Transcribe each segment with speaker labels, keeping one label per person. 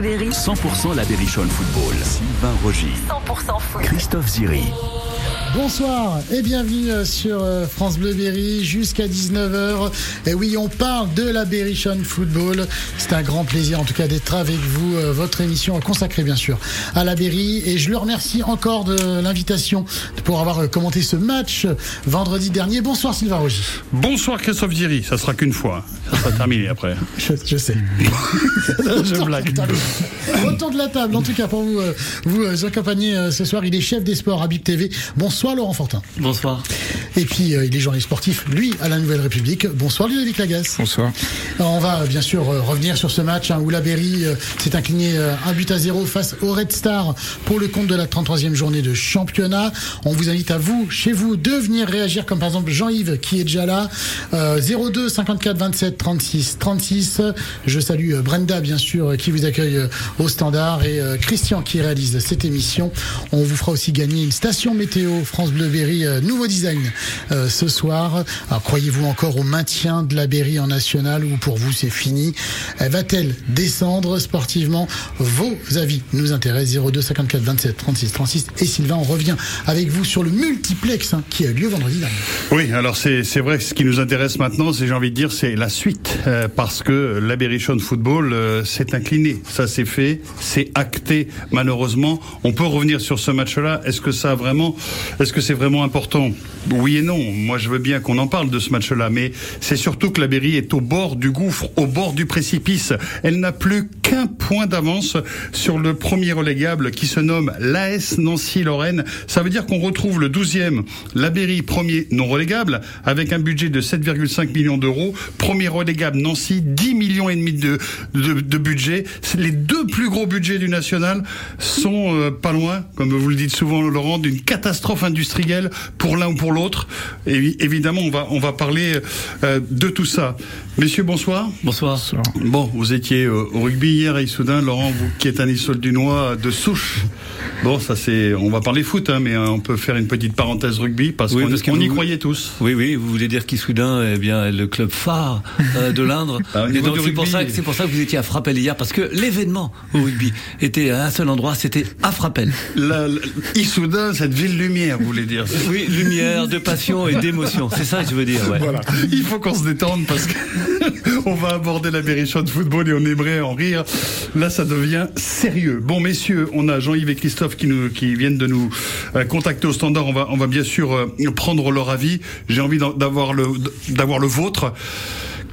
Speaker 1: 100% la Berrichonne Football. Sylvain Rogy.
Speaker 2: 100% foot.
Speaker 1: Christophe Ziri.
Speaker 3: Bonsoir et bienvenue sur euh, France Bleu Berry jusqu'à 19h. Et oui, on parle de la Berrichonne Football. C'est un grand plaisir en tout cas d'être avec vous. Euh, Votre émission consacrée bien sûr à la Berry. Et je le remercie encore de l'invitation pour avoir euh, commenté ce match vendredi dernier. Bonsoir Sylvain Rogy.
Speaker 4: Bonsoir Christophe Ziri, ça sera qu'une fois. Ça sera terminé après.
Speaker 3: Je, je sais.
Speaker 4: Je blague.
Speaker 3: Autour de la table, en tout cas pour vous, euh, vous euh, accompagner euh, ce soir, il est chef des sports à Bip TV. Bonsoir Laurent Fortin.
Speaker 5: Bonsoir.
Speaker 3: Et puis il est journaliste sportif, lui, à la Nouvelle République. Bonsoir Ludovic Lagasse.
Speaker 6: Bonsoir.
Speaker 3: Alors, on va bien sûr revenir sur ce match hein, où la Berry euh, s'est incliné euh, un but à zéro face au Red Star pour le compte de la 33e journée de championnat. On vous invite à vous, chez vous, de venir réagir comme par exemple Jean-Yves qui est déjà là. Euh, 02 54 27 36 36. Je salue euh, Brenda bien sûr euh, qui vous accueille euh, au standard et Christian qui réalise cette émission. On vous fera aussi gagner une station météo France Bleu Berry nouveau design ce soir. Alors croyez-vous encore au maintien de la Berry en national ou pour vous c'est fini? Euh, Va-t-elle descendre sportivement? Vos avis nous intéressent 02 54 27 36 36 et Sylvain on revient avec vous sur le multiplex hein, qui a eu lieu vendredi dernier.
Speaker 4: Oui, alors c'est vrai que ce qui nous intéresse maintenant, c'est j'ai envie de dire, c'est la suite, euh, parce que la Berrichonne Football euh, s'est incliné, ça c'est fait, c'est acté. Malheureusement, on peut revenir sur ce match-là. Est-ce que ça a vraiment, est-ce que c'est vraiment important? Oui et non. Moi, je veux bien qu'on en parle de ce match-là, mais c'est surtout que la Berry est au bord du gouffre, au bord du précipice. Elle n'a plus qu'un point d'avance sur le premier relégable qui se nomme l'AS Nancy-Lorraine. Ça veut dire qu'on retrouve le 12e, la Berry premier non relégable, avec un budget de 7,5 millions d'euros. Premier relégable Nancy, 10 millions et demi de, de, de budget. Les deux plus gros budgets du national sont euh, pas loin, comme vous le dites souvent Laurent, d'une catastrophe industrielle pour l'un ou pour l'autre. Et évidemment, on va, on va parler euh, de tout ça. Messieurs, bonsoir.
Speaker 5: Bonsoir.
Speaker 4: Bon, vous étiez euh, au rugby hier à Issoudun, Laurent, vous qui êtes un Issol du Noix de souche. Bon, ça c'est, on va parler foot, hein, mais euh, on peut faire une petite parenthèse rugby parce
Speaker 5: Oui,
Speaker 4: qu'on on y
Speaker 5: vous-
Speaker 4: croyait tous.
Speaker 5: Oui, oui, vous voulez dire qu'Issoudun eh bien, est le club phare euh, de l'Indre.
Speaker 4: Ah,
Speaker 5: Et donc c'est pour, ça, que- c'est pour ça que vous étiez à Frappel hier, parce que l'événement au rugby était à un seul endroit, c'était à Frappel.
Speaker 4: La, la- Issoudun, cette ville lumière, vous voulez dire.
Speaker 5: Oui, lumière, de passion et d'émotion, c'est ça que je veux dire. Ouais.
Speaker 4: Voilà. Il faut qu'on se détende parce que on va aborder la Berrichon de football et on aimerait en rire. Là, ça devient sérieux. Bon, messieurs, on a Jean-Yves et Christophe qui nous, qui viennent de nous euh, contacter au standard. On va, on va bien sûr euh, prendre leur avis. J'ai envie d'avoir le, d'avoir le vôtre.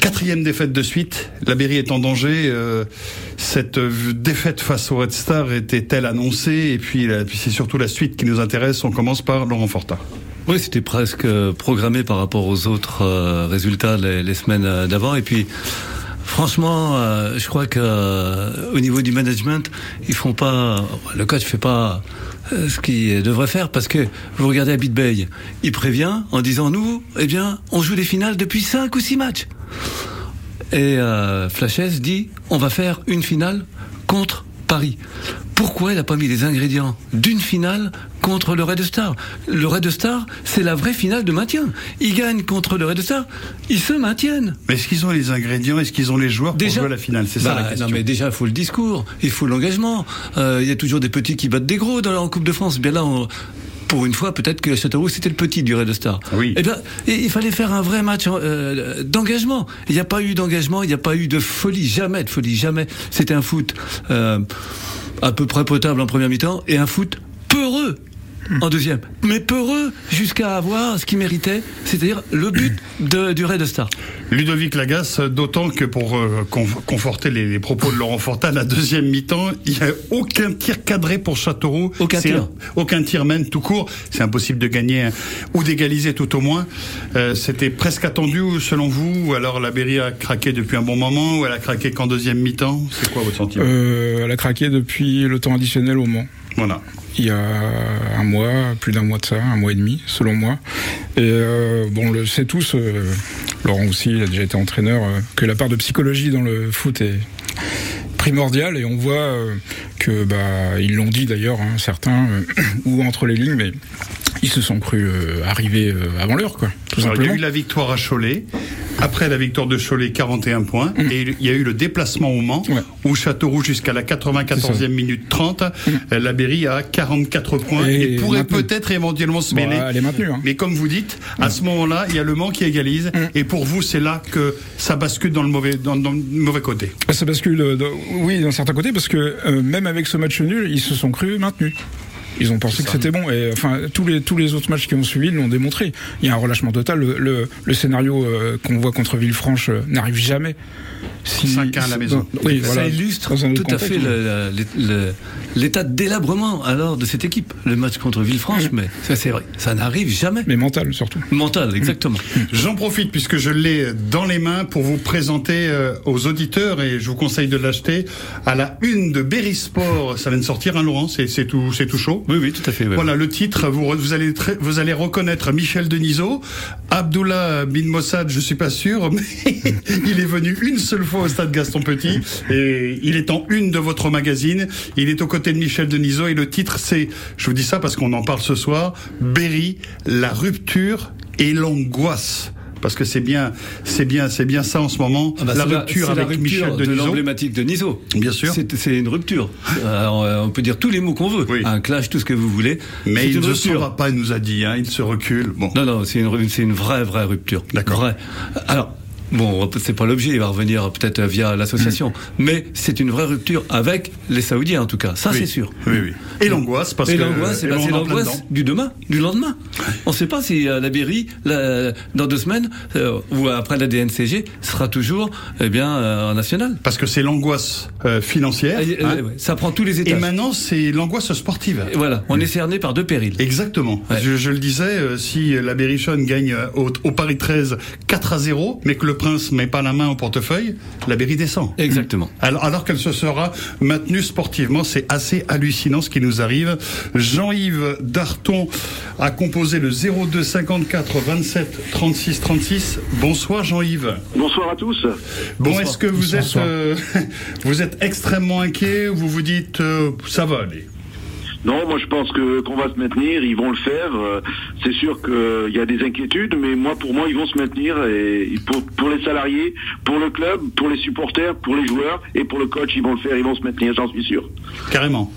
Speaker 4: Quatrième défaite de suite, la Berry est en danger. euh, cette défaite face au Red Star était-elle annoncée? Et puis, c'est surtout la suite qui nous intéresse. On commence par Laurent Fortin.
Speaker 5: Oui, c'était presque euh, programmé par rapport aux autres euh, résultats les, semaines d'avant. Et puis, franchement, je crois que au niveau du management, ils font pas. Le coach fait pas ce qu'il devrait faire parce que vous regardez à Bay, il prévient en disant nous, eh bien, on joue des finales depuis cinq ou six matchs. Et euh, dit on va faire une finale contre Paris. Pourquoi il n'a pas mis les ingrédients d'une finale contre le Red Star? Le Red Star, c'est la vraie finale de maintien. Ils gagnent contre le Red Star, ils se maintiennent.
Speaker 4: Mais est-ce qu'ils ont les ingrédients? Est-ce qu'ils ont les joueurs pour jouer à la finale? C'est ça
Speaker 5: Bah,
Speaker 4: la question.
Speaker 5: Non, mais déjà, il faut le discours, il faut l'engagement. Euh, Il y a toujours des petits qui battent des gros dans la en Coupe de France. Bien là, on- pour une fois, peut-être que Châteauroux, c'était le petit du Red Star.
Speaker 4: Oui.
Speaker 5: Eh bien, il il fallait faire un vrai match euh, d'engagement. Il n'y a pas eu d'engagement, il n'y a pas eu de folie, jamais de folie, jamais. C'était un foot euh, à peu près potable en première mi-temps et un foot peureux en deuxième. Mais peureux jusqu'à avoir ce qu'il méritait, c'est-à-dire le but de, du Red Star.
Speaker 4: Ludovic Lagasse, d'autant que pour euh, con- conforter les, les propos de Laurent Fortin, la deuxième mi-temps, il n'y a aucun tir cadré pour Châteauroux.
Speaker 5: Aucun tir.
Speaker 4: un- aucun tir même tout court. C'est impossible de gagner hein, ou d'égaliser tout au moins. Euh, C'était presque attendu selon vous ou alors la Berry a craqué depuis un bon moment ou elle a craqué qu'en deuxième mi-temps? C'est quoi votre sentiment?
Speaker 6: Euh, elle a craqué depuis le temps additionnel au Mans.
Speaker 4: Voilà.
Speaker 6: Il y a un mois, plus d'un mois de ça, un mois et demi, selon moi. Et euh, bon, on le sait tous, Laurent aussi, il a déjà été entraîneur, euh, que la part de psychologie dans le foot est primordiale. Et on voit euh, que, bah, ils l'ont dit d'ailleurs, hein, certains, euh, ou entre les lignes, mais ils se sont crus euh, arrivés euh, avant l'heure, quoi, tout
Speaker 4: Alors, il y a eu la victoire à Cholet. après la victoire de Cholet, 41 points. Et il y a eu le déplacement au Mans,
Speaker 6: Ouais.
Speaker 4: où Châteauroux, jusqu'à la 94e minute 30, euh, la Berry a 44 points.
Speaker 6: Et
Speaker 4: Et, pourrait peut-être éventuellement se
Speaker 6: Bon,
Speaker 4: mêler.
Speaker 6: elle est maintenue, hein.
Speaker 4: Mais comme vous dites, à ce moment-là, il y a le Mans qui égalise. Et pour vous, c'est là que ça bascule dans le mauvais, dans, dans le mauvais côté.
Speaker 6: Ça bascule, dans- oui, d'un certain côté, parce que euh, même avec ce match nul, ils se sont crus maintenus. Ils ont pensé que c'était bon. Et enfin, tous les tous les autres matchs qui ont suivi l'ont démontré. Il y a un relâchement total. Le, le, le scénario euh, qu'on voit contre Villefranche euh, n'arrive jamais. Si,
Speaker 4: 5-1 à la maison.
Speaker 6: Oui,
Speaker 5: ça
Speaker 6: voilà.
Speaker 5: illustre
Speaker 6: un autre
Speaker 5: tout à
Speaker 6: contexte,
Speaker 5: fait le- le- l'état de délabrement alors de cette équipe. Le match contre Villefranche, mais ça c'est vrai, ça n'arrive jamais.
Speaker 6: Mais mental surtout.
Speaker 5: Mental, exactement.
Speaker 4: J'en profite puisque je l'ai dans les mains pour vous présenter euh, aux auditeurs et je vous conseille de l'acheter à la une de Berry Sport. Ça vient de sortir, hein, Laurent? C'est c'est tout, c'est tout chaud?
Speaker 5: Oui, oui, tout à fait.
Speaker 4: Voilà le titre. Vous, allez vous allez reconnaître Michel Denisot, Abdullah bin Mossad. Je suis pas sûr, mais il est venu une seule fois au stade Gaston Petit et il est en une de votre magazine. Il est aux côtés de Michel Denisot et le titre c'est, je vous dis ça parce qu'on en parle ce soir, Berry, la rupture et l'angoisse. Parce que c'est bien, c'est bien, c'est bien ça en ce moment.
Speaker 5: Ah bah,
Speaker 4: la rupture avec
Speaker 5: la rupture
Speaker 4: Michel
Speaker 5: de l'emblématique de Niso.
Speaker 4: Bien sûr.
Speaker 5: C'est une rupture. Alors, euh, on peut dire tous les mots qu'on veut.
Speaker 4: Oui.
Speaker 5: Un clash, tout ce que vous voulez.
Speaker 4: Mais il ne va pas, il nous a dit, hein, il se recule. Bon.
Speaker 5: Non, non, c'est une, une vraie, vraie rupture.
Speaker 4: D'accord.
Speaker 5: Alors, bon, c'est pas l'objet, il va revenir peut-être via l'association. Mais c'est une vraie rupture avec les Saoudiens, en tout cas. Ça,
Speaker 4: Oui.
Speaker 5: c'est sûr.
Speaker 4: Oui, oui. Et l'angoisse, parce
Speaker 5: Et
Speaker 4: que
Speaker 5: l'angoisse, eh
Speaker 4: et
Speaker 5: ben, c'est l'angoisse du demain, du lendemain. On ne sait pas si euh, la Berry, la- dans deux semaines, euh, ou après la DNCG, sera toujours eh bien, euh, en national.
Speaker 4: Parce que c'est l'angoisse euh, financière.
Speaker 5: Euh,
Speaker 4: hein.
Speaker 5: euh, ouais, ça prend tous les
Speaker 4: Et
Speaker 5: étages.
Speaker 4: maintenant, c'est l'angoisse sportive.
Speaker 5: Et voilà, on est cerné par deux périls.
Speaker 4: Exactement.
Speaker 5: Ouais.
Speaker 4: Je, je le disais, euh, si la Berrichonne gagne euh, au, au Paris 13 4 à 0, mais que le Prince met pas la main au portefeuille, la Berry descend.
Speaker 5: Exactement.
Speaker 4: Alors, alors qu'elle se sera maintenue sportivement, c'est assez hallucinant ce qui nous arrive. Jean-Yves Darton a composé le 02 54 27 36 36. Bonsoir Jean-Yves.
Speaker 2: Bonsoir à tous.
Speaker 4: Bon, est-ce que vous
Speaker 6: Bonsoir,
Speaker 4: êtes euh, vous êtes extrêmement inquiet ou vous vous dites euh, ça va aller
Speaker 2: Non, moi je pense que qu'on va se maintenir, ils vont le faire. Euh, C'est sûr qu'il y a des inquiétudes, mais moi pour moi ils vont se maintenir et pour, pour les salariés, pour le club, pour les supporters, pour les joueurs et pour le coach, ils vont le faire, ils vont se maintenir, j'en suis sûr.
Speaker 4: Carrément.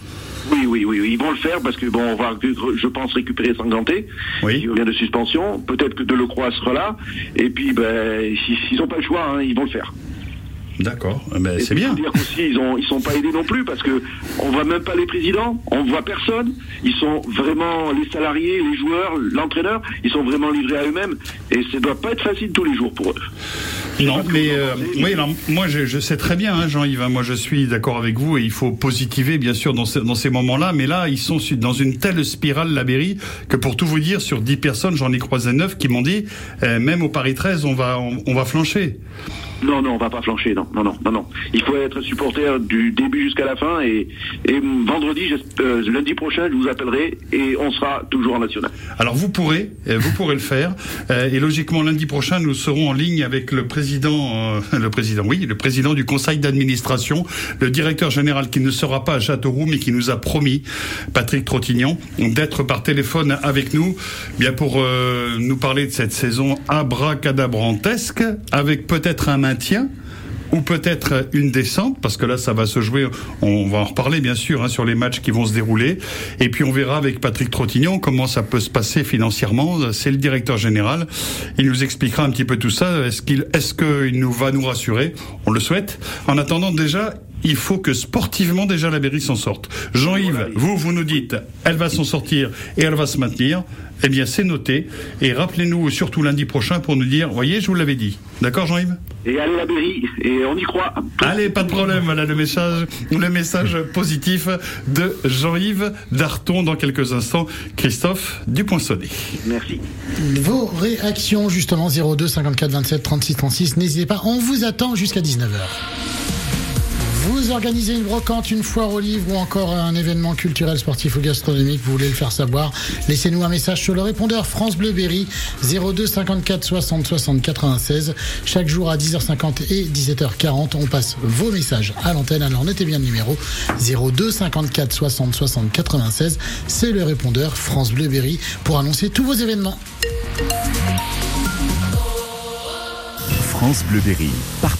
Speaker 2: Oui, oui, oui, oui, ils vont le faire parce que bon, on va, je pense, récupérer Sanganté,
Speaker 4: Oui.
Speaker 2: qui revient de suspension. Peut-être que Delecroix sera là. Et puis, ben, s'ils n'ont pas le choix, hein, ils vont le faire.
Speaker 4: D'accord. Eh ben, c'est bien.
Speaker 2: dire qu'aussi, ils ont, ils sont pas aidés non plus parce que on voit même pas les présidents, on voit personne. Ils sont vraiment les salariés, les joueurs, l'entraîneur, ils sont vraiment livrés à eux-mêmes et ça doit pas être facile tous les jours pour eux.
Speaker 4: Non, mais euh, oui, moi je, je sais très bien, hein, Jean-Yves. hein, moi je suis d'accord avec vous et il faut positiver bien sûr dans, ce- dans ces moments-là. Mais là, ils sont dans une telle spirale la Berry que pour tout vous dire, sur 10 personnes, j'en ai croisé 9 qui m'ont dit, euh, même au Paris 13, on va on, on va flancher.
Speaker 2: Non, non, on va pas flancher, non, non, non, non, non. Il faut être supporter du début jusqu'à la fin et, et vendredi, euh, lundi prochain, je vous appellerai et on sera toujours en national.
Speaker 4: Alors vous pourrez, euh, vous pourrez le faire. Euh, et logiquement lundi prochain, nous serons en ligne avec le président, euh, le président, oui, le président du conseil d'administration, le directeur général qui ne sera pas à Châteauroux, mais qui nous a promis, Patrick Trottignan, d'être par téléphone avec nous, bien pour euh, nous parler de cette saison abracadabrantesque, avec peut-être un maintien ou peut-être une descente, parce que là, ça va se jouer, on va en reparler bien sûr hein, sur les matchs qui vont se dérouler, et puis on verra avec Patrick Trottignon comment ça peut se passer financièrement. C'est le directeur général, il nous expliquera un petit peu tout ça. Est-ce qu'il est-ce nous va nous rassurer? On le souhaite. En attendant déjà, il faut que sportivement déjà la Berry s'en sorte. Jean-Yves, vous, vous nous dites, elle va s'en sortir et elle va se maintenir. Eh bien, c'est noté. Et rappelez-nous surtout lundi prochain pour nous dire, voyez, je vous l'avais dit. D'accord, Jean-Yves?
Speaker 2: Et allez la Berry, et on y croit.
Speaker 4: Allez, pas de problème. Voilà le message, le message positif de Jean-Yves Darton dans quelques instants. Christophe Dupoinçonnet.
Speaker 2: Merci.
Speaker 3: Vos réactions, justement, 02 54 27 36 36. N'hésitez pas, on vous attend jusqu'à 19h. Vous organisez une brocante, une foire aux livres ou encore un événement culturel, sportif ou gastronomique, vous voulez le faire savoir, laissez-nous un message sur le répondeur France Bleu Berry 02 54 60 60 96. Chaque jour à 10h50 et 17h40, on passe vos messages à l'antenne. Alors notez bien le numéro 02 54 60 60 96. C'est le répondeur France Bleu Berry pour annoncer tous vos événements.
Speaker 1: France Bleu Berry,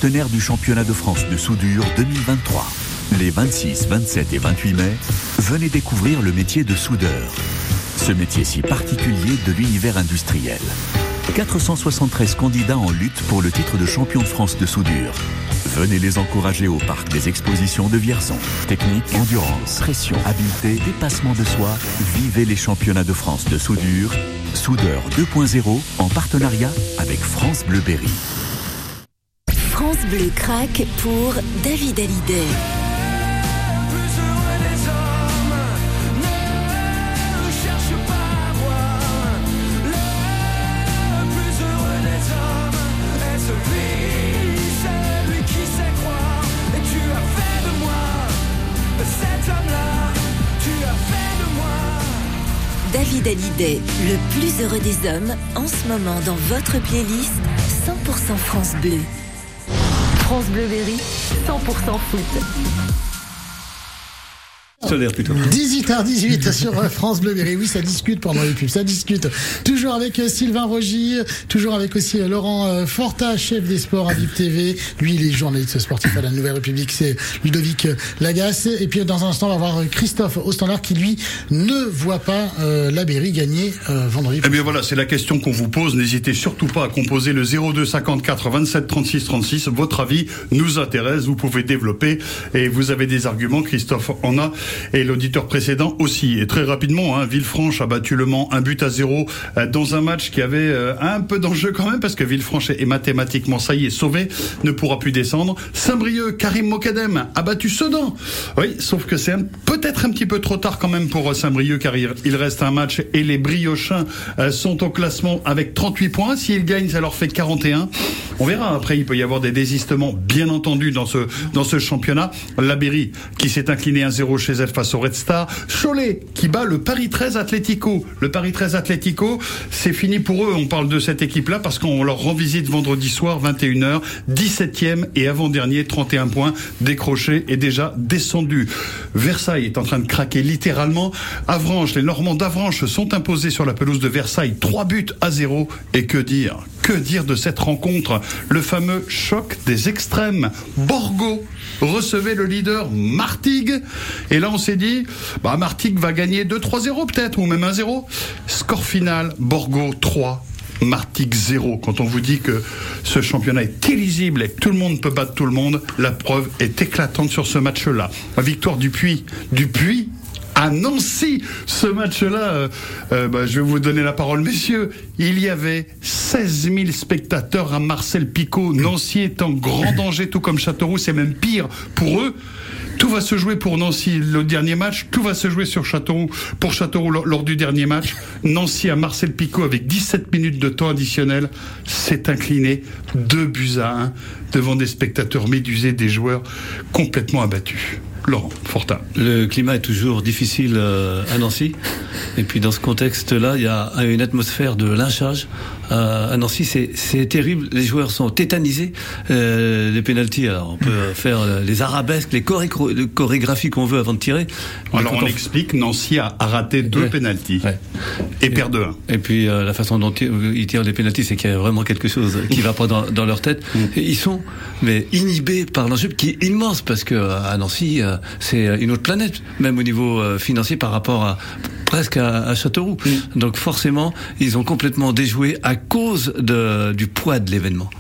Speaker 1: partenaire du championnat de France de soudure 2023. Les 26, 27 et 28 mai, venez découvrir le métier de soudeur. Ce métier si particulier de l'univers industriel. 473 candidats en lutte pour le titre de champion de France de soudure. Venez les encourager au parc des expositions de Vierson. Technique, endurance, pression, habileté, dépassement de soi. Vivez les championnats de France de soudure. Soudeur 2.0 en partenariat avec France Bleu Berry.
Speaker 7: France Bleu craque pour David Hallyday. David Hallyday, le plus heureux des hommes, en ce moment dans votre playlist 100% France Bleu. France Bleu Berry, 100% foot.
Speaker 5: Solaire plutôt.
Speaker 3: 18h18 sur euh, France Bleu Berry. Oui, ça discute pendant les pubs, ça discute. Toujours avec euh, Sylvain Rogy, toujours avec aussi euh, Laurent Forta, chef des sports à VIP TV. Lui, il est journaliste sportif à la Nouvelle République, c'est Ludovic Lagasse. Et puis dans un instant, on va voir Christophe au standard qui, lui, ne voit pas la Berry gagner vendredi.
Speaker 4: Eh bien voilà, c'est la question qu'on vous pose. N'hésitez surtout pas à composer le 02 54 27 36 36. Votre avis nous intéresse, vous pouvez développer et vous avez des arguments. Christophe en a et l'auditeur précédent aussi. Et très rapidement, hein, Villefranche a battu Le Mans un but à zéro euh, dans un match qui avait euh, un peu d'enjeu quand même parce que Villefranche est mathématiquement ça y est sauvé, ne pourra plus descendre. Saint-Brieuc, Karim Mokadem a battu Sedan. Oui, sauf que c'est peut-être un petit peu trop tard quand même pour euh, Saint-Brieuc car il reste un match et les Briochins sont au classement avec 38 points. S'ils gagnent, ça leur fait 41. On verra après, il peut y avoir des désistements bien entendu dans ce dans ce championnat. Labéry qui s'est incliné 1-0 chez face au Red Star. Cholet qui bat le Paris 13 Atlético. Le Paris 13 Atlético, c'est fini pour eux. On parle de cette équipe-là parce qu'on leur rend visite vendredi soir, 21h, 17e et avant-dernier, 31 points décrochés et déjà descendu. Versailles est en train de craquer littéralement. Avranches, les Normands d'Avranches sont imposés sur la pelouse de Versailles, 3 buts à 0. Et que dire Que dire de cette rencontre? Le fameux choc des extrêmes. Borgo recevait le leader Martigues. Et là, on s'est dit, bah, Martigues va gagner 2-3-0 peut-être, ou même 1-0. Score final, Borgo 3, Martigues 0. Quand on vous dit que ce championnat est illisible et que tout le monde peut battre tout le monde, la preuve est éclatante sur ce match-là. Victoire du Puy. Du Puy à Nancy. Ce match-là, euh, euh, bah, je vais vous donner la parole, messieurs. Il y avait 16 000 spectateurs à Marcel Picot. Nancy est en grand danger, tout comme Châteauroux. C'est même pire pour eux. Tout va se jouer pour Nancy le dernier match. Tout va se jouer sur Châteauroux pour Châteauroux lors, du dernier match. Nancy à Marcel Picot avec 17 minutes de temps additionnel s'est incliné 2 buts à 1 devant des spectateurs médusés, des joueurs complètement abattus. Laurent Fortin.
Speaker 5: Le climat est toujours difficile euh, à Nancy. Et puis dans ce contexte-là, il y a une atmosphère de lynchage. Euh, à Nancy, c'est terrible. Les joueurs sont tétanisés. Euh, les pénalties, alors on peut faire les arabesques, les, chorégraphies qu'on veut avant de tirer.
Speaker 4: Alors on, explique, Nancy a, raté deux ouais. pénalties et, perd deux.
Speaker 5: Et puis la façon dont ils tirent les pénalties, c'est qu'il y a vraiment quelque chose qui va pas dans, leur tête. Mm. ils sont mais inhibés par l'enjeu qui est immense parce que à Nancy, c'est une autre planète, même au niveau euh, financier par rapport à presque à, Châteauroux. Mm. Donc forcément, ils ont complètement déjoué à cause de, du poids de l'événement.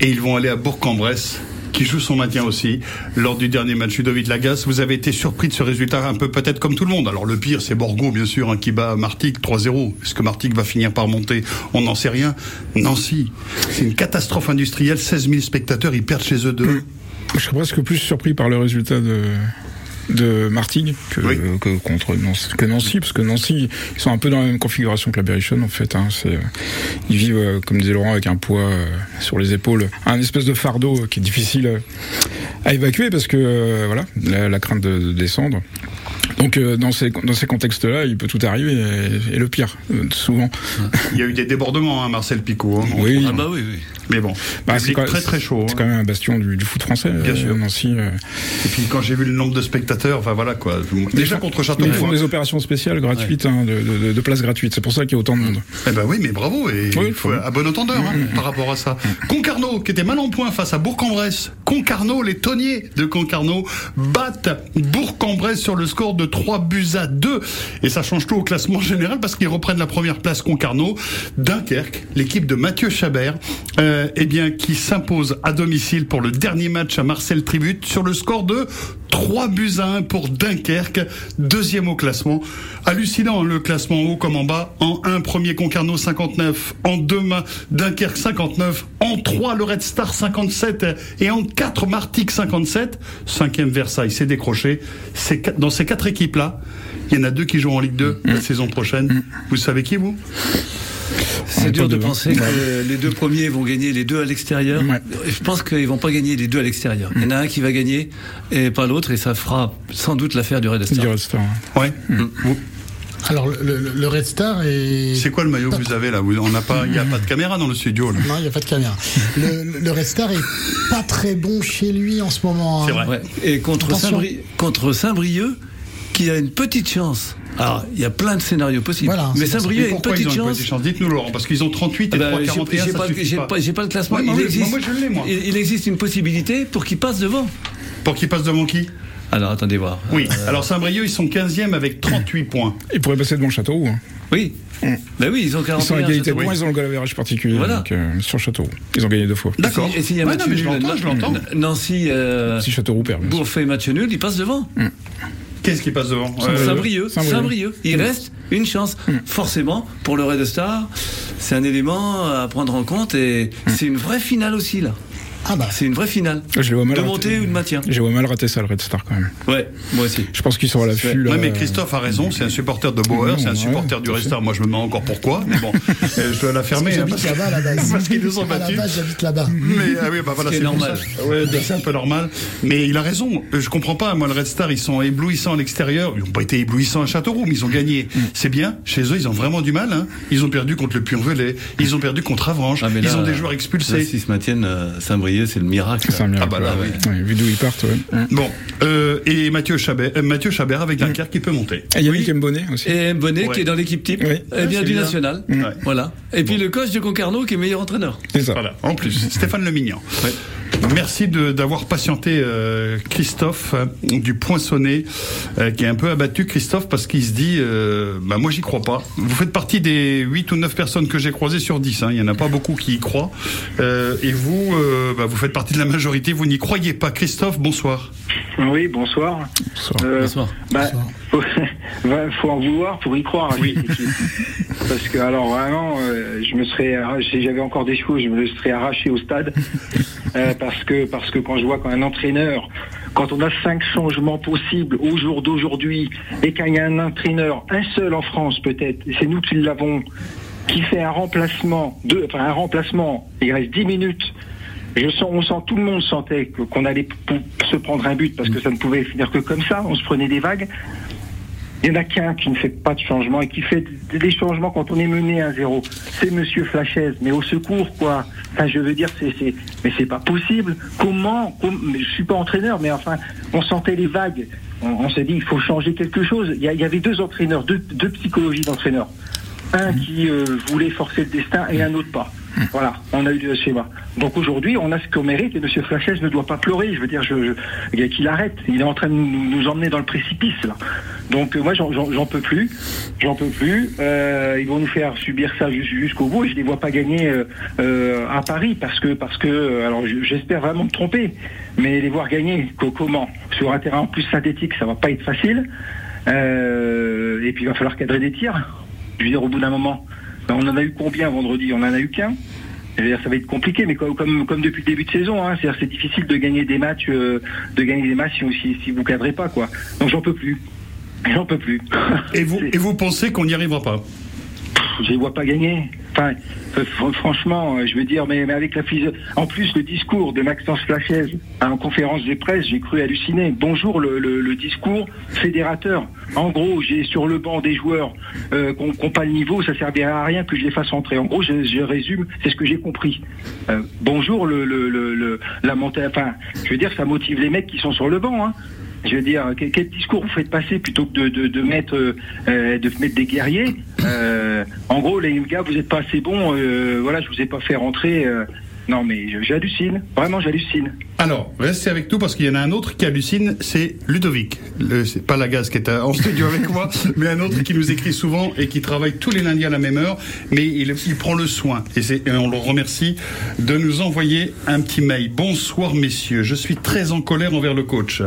Speaker 4: Et ils vont aller à Bourg-en-Bresse qui joue son maintien aussi lors du dernier match Ludovic Lagasse. Vous avez été surpris de ce résultat un peu peut-être comme tout le monde. Alors le pire c'est Borgo bien sûr hein, qui bat Martigues 3-0. Est-ce que Martigues va finir par monter? On n'en sait rien. Nancy, c'est une catastrophe industrielle. 16 000 spectateurs, ils perdent chez eux deux.
Speaker 6: Je serais presque plus surpris par le résultat de, de Martigues que, que, contre Nancy, que Nancy, parce que Nancy, ils sont un peu dans la même configuration que la Berrichonne en fait. Hein, c'est, ils vivent, euh, comme disait Laurent, avec un poids euh, sur les épaules, un espèce de fardeau qui est difficile à évacuer parce que euh, voilà, la, crainte de, descendre. Donc euh, dans ces dans ces contextes-là, il peut tout arriver et, et le pire, euh, souvent.
Speaker 4: Il y a eu des débordements, hein, Marcel Picot. hein.
Speaker 6: Oui.
Speaker 5: Ah bah oui, oui.
Speaker 4: Mais bon,
Speaker 6: Bah, quand-
Speaker 4: très très chaud.
Speaker 6: C'est
Speaker 4: hein.
Speaker 6: quand même un bastion du, du foot français.
Speaker 4: Bien
Speaker 6: euh,
Speaker 4: sûr.
Speaker 6: Nancy. euh.
Speaker 4: Et puis quand j'ai vu le nombre de spectateurs, enfin voilà quoi. Déjà contre Châteauroux.
Speaker 6: ils font des opérations spéciales gratuites, hein, de, de- de places gratuites. C'est pour ça qu'il y a autant de monde.
Speaker 4: Eh ben oui, mais bravo, et
Speaker 6: Oui,
Speaker 4: il faut à bon entendeur hein, par rapport à ça. Concarneau, qui était mal en point face à Bourg-en-Bresse. Concarneau, les tonniers de Concarneau battent Bourg-en-Bresse sur le score de 3 buts à 2. Et ça change tout au classement général parce qu'ils reprennent la première place Concarneau. Dunkerque, l'équipe de Mathieu Chabert, euh, eh bien, qui s'impose à domicile pour le dernier match à Marcel Tribut sur le score de 3 buts à 1 pour Dunkerque, deuxième au classement. Hallucinant, le classement en haut comme en bas. En 1, premier Concarneau 59. En 2, Ma- Dunkerque 59. En 3, le Red Star 57. Et en 4, Martigues 57. Cinquième Versailles, c'est décroché. Dans ces quatre équipes-là, il y en a deux qui jouent en Ligue 2 la saison prochaine. Vous savez qui, vous?
Speaker 5: C'est dur de penser que les deux premiers vont gagner les deux à l'extérieur.
Speaker 6: Ouais.
Speaker 5: Je pense qu'ils vont pas gagner les deux à l'extérieur. Il y en a un qui va gagner et pas l'autre, et ça fera sans doute l'affaire du Red Star.
Speaker 6: Du Red Star, ouais.
Speaker 4: Ouais. Vous-
Speaker 3: Alors, le, le- le Red Star est.
Speaker 4: C'est quoi le maillot que vous avez là? On n'a pas, il n'y a pas de caméra dans le studio. Là.
Speaker 3: Non, il n'y a pas de caméra. Le, le Red Star est pas très bon chez lui en ce moment. hein.
Speaker 4: C'est vrai.
Speaker 5: Ouais. Et contre Saint-Brieuc, qui a une petite chance. Alors, il y a plein de scénarios possibles.
Speaker 3: Voilà,
Speaker 5: mais. Saint-Brieuc a une
Speaker 4: pourquoi
Speaker 5: petite
Speaker 4: ils ont une
Speaker 5: chance.
Speaker 4: petite chance Dites-nous Laurent, parce qu'ils ont 38 et
Speaker 5: Ah bah,
Speaker 4: 3,
Speaker 5: j'ai
Speaker 4: 41,
Speaker 5: j'ai
Speaker 4: ça
Speaker 5: pas,
Speaker 4: suffit
Speaker 5: j'ai
Speaker 4: pas.
Speaker 5: pas, j'ai pas le classement.
Speaker 4: Ouais,
Speaker 5: il, existe,
Speaker 4: moi, je l'ai, moi.
Speaker 5: il, il existe une possibilité pour qu'il passe devant.
Speaker 4: Pour qu'ils passent devant qui?
Speaker 5: Alors, attendez voir.
Speaker 4: Oui.
Speaker 5: Euh,
Speaker 4: Alors Saint-Brieuc, ils sont 15e avec 38 points.
Speaker 6: Ils pourraient passer devant Châteauroux. hein.
Speaker 5: Oui. Ben oui, ils ont 41.
Speaker 6: Ils sont à égalité de points, ils ont le goal particulier
Speaker 5: Voilà.
Speaker 6: donc, euh, sur Châteauroux. Ils ont gagné deux fois.
Speaker 4: D'accord.
Speaker 5: Et s'il y a match
Speaker 4: non, mais je
Speaker 5: nul,
Speaker 4: l'entends, je l'entends.
Speaker 5: Nancy, euh,
Speaker 6: Si Châteauroux perd. bien sûr.
Speaker 5: Bourg fait match nul, il passe devant.
Speaker 4: Qu'est-ce qui passe devant
Speaker 5: Saint-Brieuc,
Speaker 6: Saint-Brieuc.
Speaker 5: Saint-Brieuc. Il reste une chance. Forcément, pour le Red Star, c'est un élément à prendre en compte et c'est une vraie finale aussi, là.
Speaker 3: Ah bah.
Speaker 5: C'est une vraie finale.
Speaker 6: Je les vois mal
Speaker 5: De
Speaker 6: rater.
Speaker 5: montée ou de maintien.
Speaker 6: Vois mal rater ça, le Red Star, quand même.
Speaker 5: Ouais, moi aussi.
Speaker 6: Je pense qu'ils sont à l'affût.
Speaker 4: Ouais, mais Christophe a raison, c'est un supporter de Bauer, c'est un
Speaker 6: ouais,
Speaker 4: supporter du
Speaker 6: à
Speaker 4: Restar. Moi, je me demande encore pourquoi, mais bon, euh, je dois la fermer. hein,
Speaker 3: J'habite là-bas à la base.
Speaker 4: parce qu'ils nous ont
Speaker 3: À la
Speaker 4: battus.
Speaker 3: base, j'habite là-bas.
Speaker 4: Mais ah oui, bah voilà, c'est
Speaker 5: normal.
Speaker 4: Ouais, c'est un peu normal. Mais il a raison. Euh, Je comprends pas. Moi, le Red Star, ils sont éblouissants à l'extérieur. Ils n'ont pas été éblouissants à Châteauroux, mais ils ont gagné. C'est bien. Chez eux, ils ont vraiment du mal. Hein. Ils ont perdu contre le Puy-en-Velay. Ils ont perdu contre Avranches.
Speaker 5: Ah,
Speaker 4: ils ont des joueurs expulsés.
Speaker 5: S'ils se maintiennent, euh, C'est le miracle.
Speaker 6: C'est un miracle.
Speaker 4: Ah bah là,
Speaker 6: ouais.
Speaker 4: oui.
Speaker 6: Ouais, vu d'où ils partent, ouais.
Speaker 4: Bon, euh, et Mathieu Chabert, euh, Mathieu Chabert avec Dunkerque qui peut monter.
Speaker 6: Et Yannick Mbonnet aussi.
Speaker 5: Et Bonnet
Speaker 4: Ouais.
Speaker 5: qui est dans l'équipe type,
Speaker 6: Oui.
Speaker 5: eh bien du
Speaker 4: bien.
Speaker 5: national.
Speaker 4: Ouais.
Speaker 5: Voilà. Et puis le coach de Concarneau qui est meilleur entraîneur.
Speaker 6: C'est ça.
Speaker 4: Voilà, en plus, Stéphane Lemignan.
Speaker 5: Ouais.
Speaker 4: Merci de- d'avoir patienté euh, Christophe euh, du Poinçonnet, euh, qui est un peu abattu, Christophe, parce qu'il se dit, euh, bah moi j'y crois pas. Vous faites partie des 8 ou 9 personnes que j'ai croisées sur 10, hein. il y en a pas beaucoup qui y croient. Euh, et vous, euh, bah, vous faites partie de la majorité, vous n'y croyez pas. Christophe, bonsoir.
Speaker 8: Oui, bonsoir.
Speaker 6: Bonsoir.
Speaker 8: Euh,
Speaker 5: Bonsoir.
Speaker 8: bah, faut, en vouloir pour y croire. équipe. Parce que alors vraiment, euh, je me serais, arraché- si j'avais encore des chevaux, je me serais arraché au stade. Euh, parce que parce que quand je vois qu'un entraîneur, quand on a cinq changements possibles au jour d'aujourd'hui, et qu'il y a un entraîneur, un seul en France peut-être, et c'est nous qui l'avons, qui fait un remplacement, de, enfin un remplacement, il reste 10 minutes. Je on sent, tout le monde sentait qu'on allait se prendre un but parce que ça ne pouvait finir que comme ça. On se prenait des vagues. Il n'y en a qu'un qui ne fait pas de changement et qui fait des changements quand on est mené à zéro. C'est Monsieur Flachez, mais au secours quoi. Enfin, je veux dire, c'est, mais c'est pas possible. Comment, com- mais Je suis pas entraîneur, mais enfin, on sentait les vagues. On, s'est dit, il faut changer quelque chose. Il y, avait deux entraîneurs, deux, deux psychologies d'entraîneurs. Un qui euh, voulait forcer le destin et un autre pas. Voilà, on a eu le schéma. Donc aujourd'hui, on a ce qu'on mérite et M. Flachez ne doit pas pleurer. Je veux dire, je, je- qu'il arrête. Il est en train de nous, emmener dans le précipice là. Donc euh, moi, j'en- peux plus. J'en peux plus. Euh, ils vont nous faire subir ça jus- jusqu'au bout et je les vois pas gagner euh, euh, à Paris parce que parce que alors je- j'espère vraiment me tromper, mais les voir gagner co- comment? Sur un terrain en plus synthétique, ça va pas être facile. Et puis il va falloir cadrer des tirs. Je veux dire, au bout d'un moment, ben, on en a eu combien vendredi? On en a eu qu'un. Ça va être compliqué, mais comme, comme, comme depuis le début de saison, hein, c'est-à-dire c'est difficile de gagner des matchs, euh, de gagner des matchs si, si, si vous cadrez pas, quoi. Donc j'en peux plus. J'en peux plus.
Speaker 4: Et vous, et vous pensez qu'on n'y arrivera pas?
Speaker 8: Je les vois pas gagner. Enfin, euh, franchement, euh, je veux dire, mais, avec la physio... En plus, le discours de Maxence Flachez en conférence de presse, j'ai cru halluciner. Bonjour, le, discours fédérateur. En gros, j'ai sur le banc des joueurs euh, qui n'ont pas le niveau, ça servirait à rien que je les fasse entrer. En gros, je, résume, c'est ce que j'ai compris. Euh, bonjour, le, le, la montée. Enfin, je veux dire, ça motive les mecs qui sont sur le banc. Hein. Je veux dire, quel, discours vous faites passer plutôt que de, de, de mettre, euh, de mettre des guerriers? Euh, En gros, les gars, vous n'êtes pas assez bons. Euh, voilà, je vous ai pas fait rentrer. Non, mais j'hallucine. Vraiment, j'hallucine.
Speaker 4: Alors, restez avec nous parce qu'il y en a un autre qui hallucine, c'est Ludovic. C'est pas la gaz qui est en studio avec moi, mais un autre qui nous écrit souvent et qui travaille tous les lundis à la même heure, mais il, il prend le soin, et, et, on le remercie, de nous envoyer un petit mail. Bonsoir messieurs, je suis très en colère envers le coach.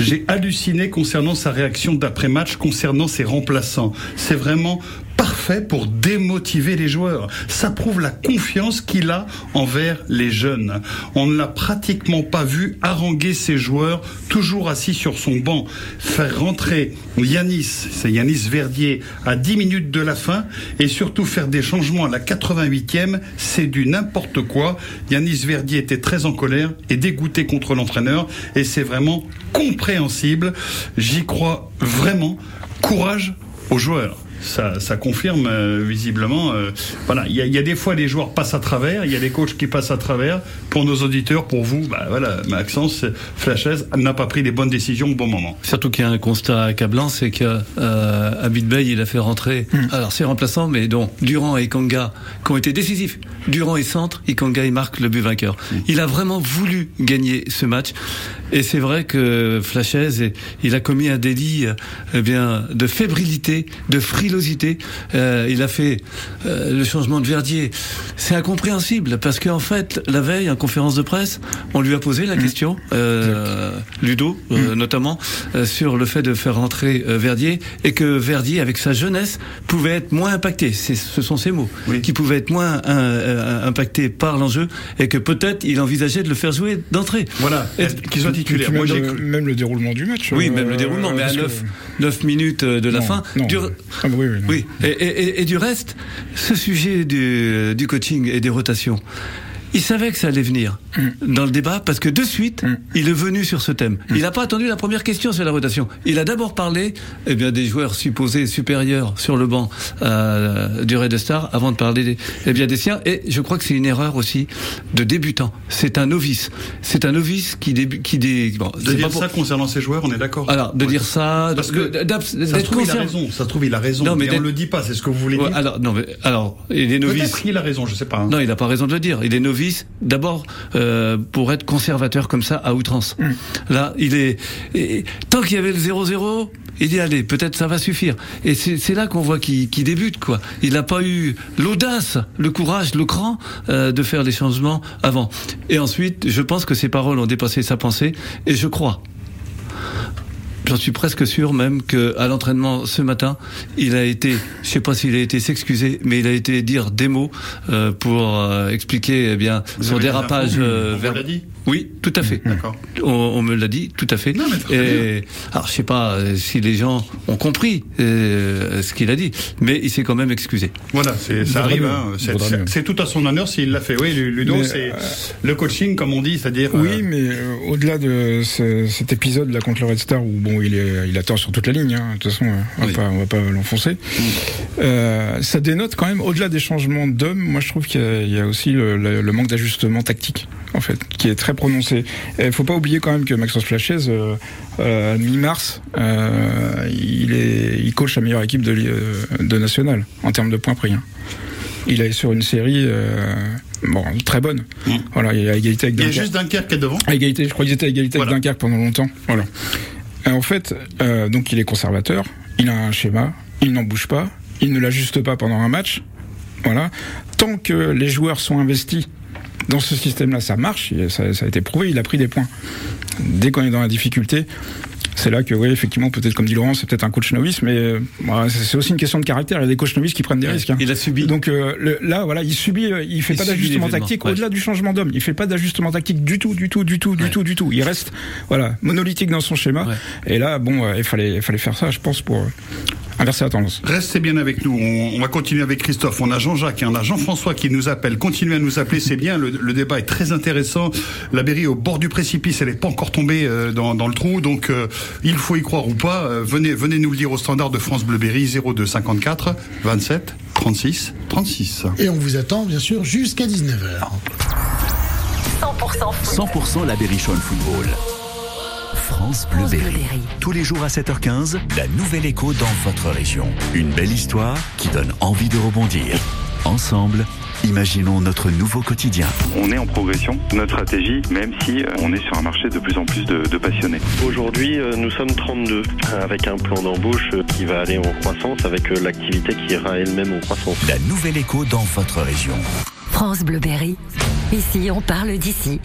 Speaker 4: J'ai halluciné concernant sa réaction d'après-match concernant ses remplaçants. C'est vraiment parfait pour démotiver les joueurs. Ça prouve la confiance qu'il a envers les jeunes. On ne l'a pratiquement pas vu haranguer ses joueurs, toujours assis sur son banc. Faire rentrer Yanis, c'est Yanis Verdier, à 10 minutes de la fin, et surtout faire des changements à la 88e, c'est du n'importe quoi. Yanis Verdier était très en colère et dégoûté contre l'entraîneur, et c'est vraiment compréhensible. J'y crois vraiment. Courage aux joueurs ça, ça confirme euh, visiblement. Euh, voilà, il y a, y a, des fois les joueurs passent à travers, il y a des coachs qui passent à travers. Pour nos auditeurs, pour vous, bah voilà, Maxence Flachez n'a pas pris les bonnes décisions au bon moment.
Speaker 5: Surtout qu'il y a un constat accablant, c'est que euh, Abid Bey, il a fait rentrer. Mm. Alors c'est remplaçant, mais dont Durand et Kanga qui ont été décisifs. Durand et centre, et Kanga il marque le but vainqueur. Mm. Il a vraiment voulu gagner ce match, et c'est vrai que Flachez, il a commis un délit, eh bien, de fébrilité, de frilosité euh, il a fait euh, le changement de Verdier. C'est incompréhensible parce qu'en fait, la veille, en conférence de presse, on lui a posé la mmh. question, euh, Ludo mmh. notamment, sur le fait de faire rentrer Verdier et que Verdier, avec sa jeunesse, pouvait être moins impacté. Ce sont ses mots, qui pouvait être moins impacté par l'enjeu et que peut-être il envisageait de le faire jouer d'entrée.
Speaker 4: Voilà, qu'il soit titulaire.
Speaker 6: Moi, même, le, même le déroulement du match.
Speaker 5: Oui, même le déroulement, mais à 9, 9 minutes de la fin.
Speaker 6: Non. Ah bah oui.
Speaker 5: Et, du reste, ce sujet du coaching et des rotations, il savait que ça allait venir mm. dans le débat parce que de suite, mm. il est venu sur ce thème. Mm. Il n'a pas attendu la première question sur la rotation. Il a d'abord parlé eh bien, des joueurs supposés supérieurs sur le banc euh, du Red Star avant de parler des, eh bien, des siens. Et je crois que c'est une erreur aussi de débutant. C'est un novice. C'est un novice qui débute. Qui dé...
Speaker 4: bon, de dire ça concernant ses joueurs, on est d'accord.
Speaker 5: Alors, de dire ça.
Speaker 4: Parce que ça se trouve, il a raison. Ça se trouve, il a raison. Non, mais, mais on le dit pas. C'est ce que vous voulez dire.
Speaker 5: Alors, non, mais alors, il est novice.
Speaker 4: Peut-être qu'il a raison. Je sais pas. Hein.
Speaker 5: Non, il n'a pas raison de le dire. Il est novice d'abord euh, pour être conservateur comme ça à outrance. Mm. Là, il est et, tant qu'il y avait le 0-0, il dit allez, peut-être ça va suffire. Et c'est là qu'on voit qu'il débute quoi. Il n'a pas eu l'audace, le courage, le cran euh, de faire les changements avant. Et ensuite, je pense que ses paroles ont dépassé sa pensée et je crois J'en suis presque sûr même que à l'entraînement ce matin, il a été, je sais pas s'il a été s'excuser, mais il a été dire des mots euh, pour euh, expliquer eh bien son dérapage
Speaker 4: euh, vers.
Speaker 5: Oui, tout à fait.
Speaker 4: D'accord.
Speaker 5: On, on, me l'a dit, tout à fait.
Speaker 4: Non, mais
Speaker 5: Et, alors je sais pas euh, si les gens ont compris euh, ce qu'il a dit, mais il s'est quand même excusé.
Speaker 4: Voilà, ça arrive. Hein, c'est tout à son honneur s'il l'a fait. Oui, Ludo, c'est le coaching, comme on dit, c'est-à-dire.
Speaker 6: Oui, mais au-delà de ce, cet épisode là contre le Red Star où bon il, est, il a tort sur toute la ligne, hein, de toute façon, on va pas, va pas l'enfoncer. Mm. Euh, ça dénote quand même, au-delà des changements d'hommes, moi je trouve qu'il y, y, a aussi le, le, le manque d'ajustement tactique, en fait, qui est très prononcé. Il faut pas oublier quand même que Maxence Flachez, euh, euh, mi-mars, euh, il, est, il coach la meilleure équipe de, euh, de National en termes de points pris. Hein. Il est sur une série. Bon, très bonne. Mmh. Voilà, il est à égalité avec
Speaker 4: Dunkerque. Il y a juste Dunkerque qui est devant.
Speaker 6: À égalité, je crois qu'il était à égalité voilà. avec Dunkerque pendant longtemps. Voilà. en fait, euh, donc il est conservateur, il a un schéma, il n'en bouge pas, il ne l'ajuste pas pendant un match. Voilà. Tant que les joueurs sont investis dans ce système-là, ça marche, ça, ça, a été prouvé, il a pris des points. Dès qu'on est dans la difficulté, c'est là que, oui, effectivement, peut-être comme dit Laurent, c'est peut-être un coach novice, mais euh, c'est aussi une question de caractère. Il y a des coachs novices qui prennent des risques. Hein.
Speaker 5: Il a subi.
Speaker 6: Donc euh, le, là, voilà, il subit, euh, il fait il pas d'ajustement tactique ouais. au-delà du changement d'homme. Il fait pas d'ajustement tactique du tout, du tout, du tout, du tout, du tout. Il reste, voilà, monolithique dans son schéma. Et là, bon, il fallait, il fallait faire ça, je pense, pour inverser la tendance.
Speaker 4: Restez bien avec nous. On, va continuer avec Christophe. On a Jean-Jacques et on a Jean-François qui nous appellent. Continuez à nous appeler, c'est bien. Le, débat est très intéressant. La Berry au bord du précipice, elle n'est pas encore tombée euh, dans, le trou, donc euh, il faut y croire ou pas. Euh, venez, venez nous le dire au standard de France Bleu Berry 02 54 27 36 36.
Speaker 3: Et on vous attend bien sûr jusqu'à 19h.
Speaker 1: 100%, 100% la Berrichonne Football. France Bleu Berry. Tous les jours à 7h15, la nouvelle écho dans votre région. Une belle histoire qui donne envie de rebondir. Ensemble, Imaginons notre nouveau quotidien.
Speaker 9: On est en progression, notre stratégie, même si euh, on est sur un marché de plus en plus de, passionnés.
Speaker 10: Aujourd'hui, euh, nous sommes 32, avec un plan d'embauche euh, qui va aller en croissance, avec l'activité qui ira elle-même en croissance.
Speaker 1: La nouvelle écho dans votre région.
Speaker 7: France Bleuberry. Ici, on parle d'ici.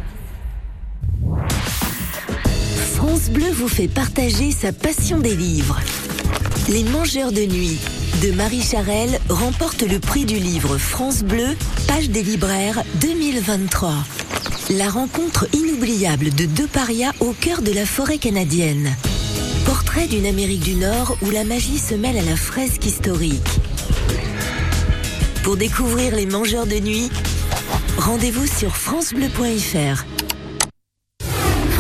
Speaker 7: France Bleu vous fait partager sa passion des livres. Les Mangeurs de Nuit de Marie Charelle remporte le prix du livre France Bleu, page des libraires 2023. La rencontre inoubliable de deux parias au cœur de la forêt canadienne. Portrait d'une Amérique du Nord où la magie se mêle à la fresque historique. Pour découvrir les mangeurs de nuit, rendez-vous sur francebleu.fr.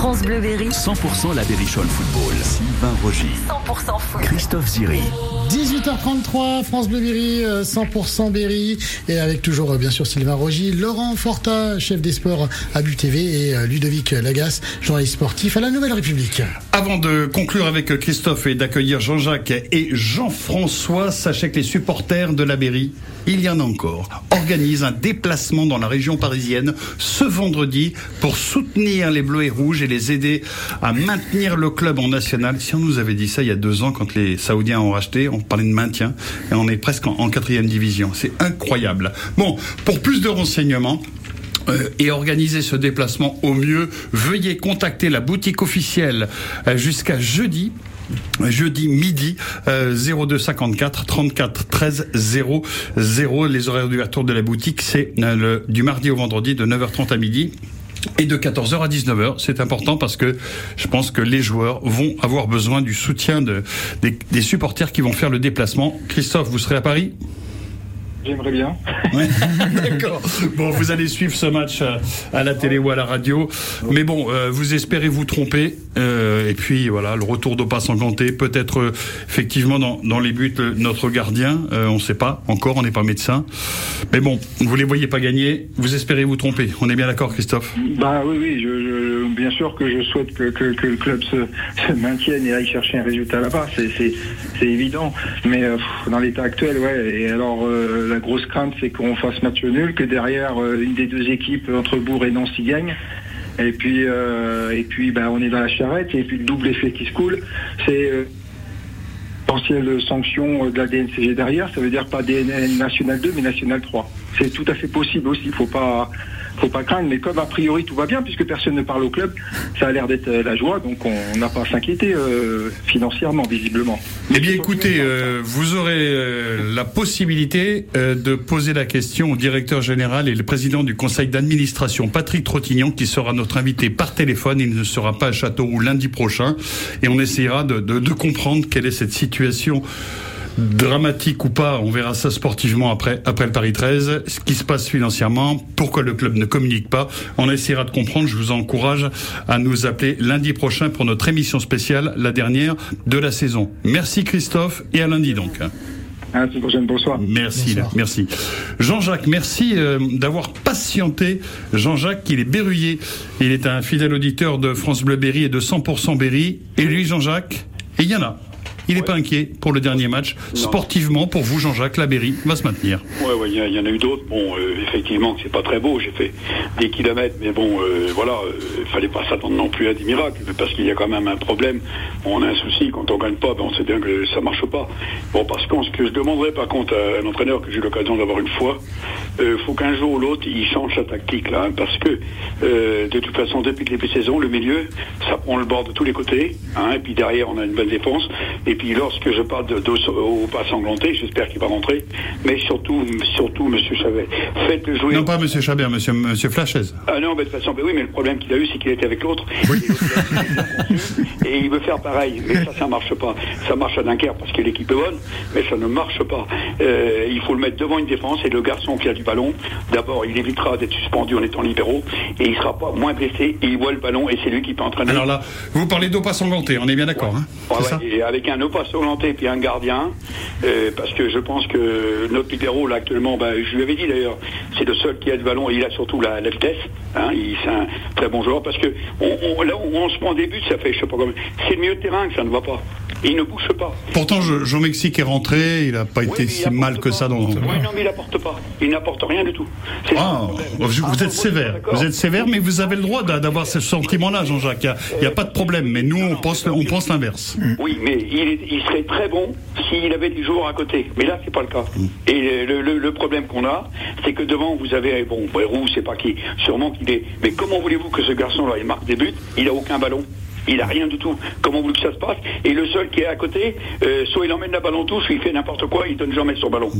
Speaker 7: France Bleu Berry.
Speaker 1: 100% la Berrichonne Football. Sylvain Rogy.
Speaker 7: 100% foot.
Speaker 1: Christophe Ziri.
Speaker 3: 18h33, France Bleu Berry, 100% Berry. Et avec toujours, euh, bien sûr, Sylvain Rogy, Laurent Forta, chef des sports à BUTV et euh, Ludovic Lagasse, journaliste sportif à la Nouvelle République.
Speaker 4: Avant de conclure avec Christophe et d'accueillir Jean-Jacques et Jean-François, sachez que les supporters de la Berry, il y en a encore, organisent un déplacement dans la région parisienne ce vendredi pour soutenir les Bleus et Rouges et les aider à maintenir le club en national. Si on nous avait dit ça il y a deux ans, quand les Saoudiens ont racheté, on parlait de maintien et on est presque en, quatrième division. C'est incroyable. Bon, pour plus de renseignements, euh, et organiser ce déplacement au mieux, veuillez contacter la boutique officielle euh, jusqu'à jeudi jeudi midi 02 54 34 13 0 0 les horaires d'ouverture de la boutique c'est euh, du mardi au vendredi de 9h30 à midi et de 14h à 19h. C'est important parce que je pense que les joueurs vont avoir besoin du soutien de, des supporters qui vont faire le déplacement. Christophe, vous serez à Paris?
Speaker 8: J'aimerais bien.
Speaker 4: D'accord. Bon, vous allez suivre ce match euh, à, la télé ou à la radio. Mais bon, euh, vous espérez vous tromper. Euh, et puis voilà, le retour d'Opa Sanganté, peut-être effectivement dans, dans, les buts notre gardien. on ne sait pas encore, on n'est pas médecin. Mais bon, vous les voyez pas gagner. Vous espérez vous tromper. On est bien d'accord, Christophe?
Speaker 8: Bah oui, oui. Je, bien sûr que je souhaite que, que, que le club se, se, maintienne et aille chercher un résultat là-bas. C'est évident. Mais dans l'état actuel, ouais. Et alors la grosse crainte, c'est qu'on fasse match nul, que derrière, euh, une des deux équipes, entre Bourg et Nancy, gagne. Et puis, euh, et puis bah, on est dans la charrette, et puis le double effet qui se coule, c'est euh, potentielle sanction de la DNCG derrière, ça veut dire pas DNL National 2, mais National 3. C'est tout à fait possible aussi, il faut pas faut pas craindre. Mais comme a priori tout va bien, puisque personne ne parle au club, ça a l'air d'être euh, la joie, donc on n'a pas à s'inquiéter euh, financièrement, visiblement.
Speaker 4: Eh bien, écoutez, euh, vous aurez la possibilité de poser la question au directeur général et le président du conseil d'administration, Patrick Trottignon, qui sera notre invité par téléphone. Il ne sera pas à Châteauroux lundi prochain, et on essayera de, de comprendre quelle est cette situation dramatique ou pas, on verra ça sportivement après, après le Paris 13, ce qui se passe financièrement, pourquoi le club ne communique pas. On essaiera de comprendre. Je vous encourage à nous appeler lundi prochain pour notre émission spéciale, la dernière de la saison. Merci Christophe et à lundi donc.
Speaker 8: À la prochaine, bonsoir.
Speaker 4: Merci, merci. Jean-Jacques, merci euh, d'avoir patienté. Jean-Jacques, il est berruyer. Il est un fidèle auditeur de France Bleu Berry et de 100% Berry. Et lui, Jean-Jacques, et il y en a. Il n'est pas inquiet pour le dernier match. Sportivement, pour vous, Jean-Jacques Labéry va se maintenir.
Speaker 11: Oui, il y, en a eu d'autres. Bon, euh, effectivement, c'est pas très beau. J'ai fait des kilomètres, mais bon, euh, voilà, il euh, fallait pas s'attendre non plus à des miracles, parce qu'il y a quand même un problème. on a un souci quand on gagne pas, ben, on sait bien que ça marche pas. Bon, parce que ce que je demanderais par contre à un entraîneur que j'ai eu l'occasion d'avoir une fois, il faut qu'un jour ou l'autre, il change sa tactique là, hein, parce que de toute façon, depuis le début de saison, le milieu, ça prend le bord de tous les côtés, hein, et puis derrière, on a une bonne défense. Et Et puis lorsque je parle de, de, au pas sanglanté, j'espère qu'il va rentrer. Mais surtout, surtout, Monsieur Chabert, faites-le jouer.
Speaker 4: Non, pas Monsieur Chabert, Monsieur, Monsieur Flachez.
Speaker 11: Ah non, mais de toute façon, oui, mais le problème qu'il a eu, c'est qu'il était avec l'autre. Et il veut faire pareil. Mais ça, ça marche pas. Ça marche à Dunkerque parce que l'équipe est bonne, mais ça ne marche pas. Euh, il faut le mettre devant une défense et le garçon qui a du ballon, d'abord, il évitera d'être suspendu en étant libéraux et il sera pas moins blessé et il voit le ballon et c'est lui qui peut entraîner.
Speaker 4: Alors là, vous parlez d'eau pas sanglanté, on est bien d'accord. Hein
Speaker 11: Ouais, ouais, et avec un Opa Solanté puis un gardien, euh, parce que je pense que notre libéraux là actuellement, bah, je lui avais dit d'ailleurs, c'est le seul qui a le ballon et il a surtout la, la vitesse. Hein, c'est un très bon joueur parce que là on, on se prend des buts, ça fait je sais pas combien. C'est le milieu de terrain que ça ne va pas. Il ne bouge pas.
Speaker 4: Pourtant, je- Jean Mexique est rentré, il n'a pas été si mal que ça dans.
Speaker 11: Oui, non, mais il n'apporte pas. Il n'apporte rien du tout.
Speaker 4: Ah, vous êtes sévère, vous êtes sévère, mais vous avez le droit d'a- d'avoir ce sentiment-là, Jean-Jacques. Il n'y a, pas de problème, mais nous, on pense, on pense l'inverse.
Speaker 11: Oui, mais il, est- il serait très bon s'il avait des joueurs à côté. Mais là, c'est pas le cas. Et le, le- le problème qu'on a, c'est que devant, vous avez, bon, Roux, c'est pas qui, sûrement qu'il est. Mais comment voulez-vous que ce garçon-là, il marque des buts? Il a aucun ballon. Il a rien du tout. Comment voulez-vous que ça se passe Et le seul qui est à côté, euh, soit il emmène la balle en touche, soit il fait n'importe quoi, il donne jamais son ballon.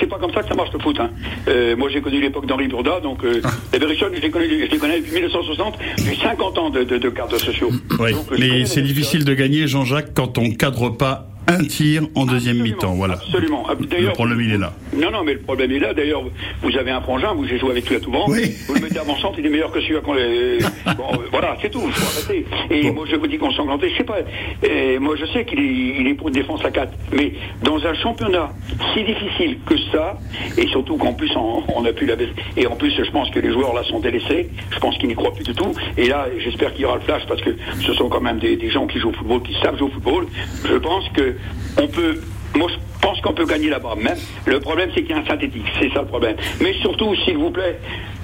Speaker 11: C'est pas comme ça que ça marche le foot. Hein. Euh, moi, j'ai connu l'époque d'Henri Bourda, donc euh, les Berrichon, je les connais, je les connais depuis 1960, depuis 50 ans de, de, de cartes sociaux.
Speaker 4: Oui,
Speaker 11: Donc,
Speaker 4: mais c'est difficile de gagner, Jean-Jacques, quand on cadre pas un tir en deuxième mi-temps. Voilà.
Speaker 11: Absolument.
Speaker 4: Le problème, il est là.
Speaker 11: Non, non, mais le problème est là. D'ailleurs, vous avez un frangin, vous j'ai joué avec lui à tout vent. Vous le mettez avant-centre, il est meilleur que celui-là qu'on les... Bon, euh, voilà, c'est tout, il faut arrêter. Et moi, je vous dis qu'on s'englantait, je sais pas. Et moi, je sais qu'il est, il est pour une défense à 4. Mais dans un championnat si difficile que ça, et surtout qu'en plus, on, on a pu la baisse. Et en plus, je pense que les joueurs là sont délaissés. Je pense qu'ils n'y croient plus du tout. Et là, j'espère qu'il y aura le flash parce que ce sont quand même des, des gens qui jouent au football, qui savent jouer au football. Je pense que on peut. Moi, je pense qu'on peut gagner là-bas. Même le problème, c'est qu'il y a un synthétique. C'est ça le problème. Mais surtout, s'il vous plaît,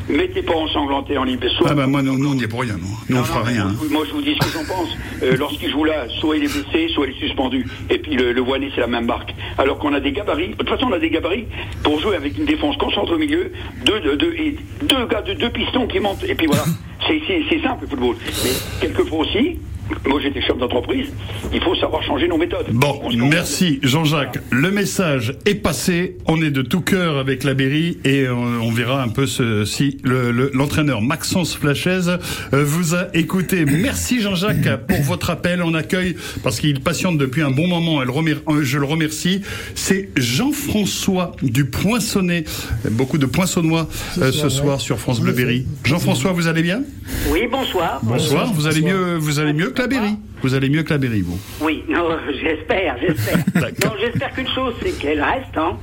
Speaker 11: mettez pas ensanglanté en libre. Soit-
Speaker 4: Ah bah moi, nous, nous, on n'y est pour rien. Nous, nous on fera rien. hein.
Speaker 11: moi, je vous dis ce que j'en pense. Euh, Lorsqu'il joue là, soit il est blessé, soit il est suspendu. Et puis le, le Voinet, c'est la même marque. Alors qu'on a des gabarits. De toute façon, on a des gabarits pour jouer avec une défense concentrée au milieu, deux, deux, deux, et deux gars de deux pistons qui montent. Et puis voilà. C'est simple le football. Mais quelquefois aussi, moi j'étais chef d'entreprise, il faut savoir changer nos méthodes.
Speaker 4: Bon, merci Jean-Jacques. Le message est passé. On est de tout cœur avec la Berry et euh, on verra un peu ce- si le- le- l'entraîneur Maxence Flachez euh, vous a écouté. Merci Jean-Jacques pour votre appel. On accueille, parce qu'il patiente depuis un bon moment, elle remer- euh, je le remercie, c'est Jean-François du Poinçonnet. Beaucoup de Poinçonnois euh, ce soir sur France Bleu Berry. Jean-François, vous allez bien?
Speaker 12: Oui, bonsoir.
Speaker 4: Bonsoir. Vous allez mieux, vous allez mieux que la Berry. Vous allez mieux que la Berry, vous.
Speaker 12: Oui, non, j'espère, j'espère. non, j'espère qu'une chose, c'est qu'elle reste. Hein.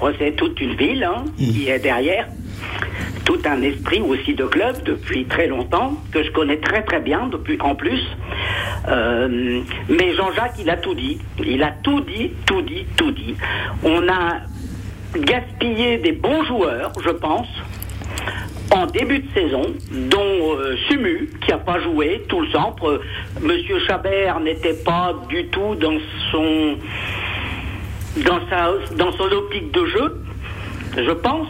Speaker 12: Bon, c'est toute une ville hein, qui est derrière. Tout un esprit aussi de club depuis très longtemps, que je connais très très bien depuis en plus. Euh, mais Jean-Jacques, il a tout dit. Il a tout dit, tout dit, tout dit. On a gaspillé des bons joueurs, je pense, en début de saison, dont euh, Sumu, qui n'a pas joué tout le centre. Euh, Monsieur Chabert n'était pas du tout dans son dans sa dans son optique de jeu, je pense.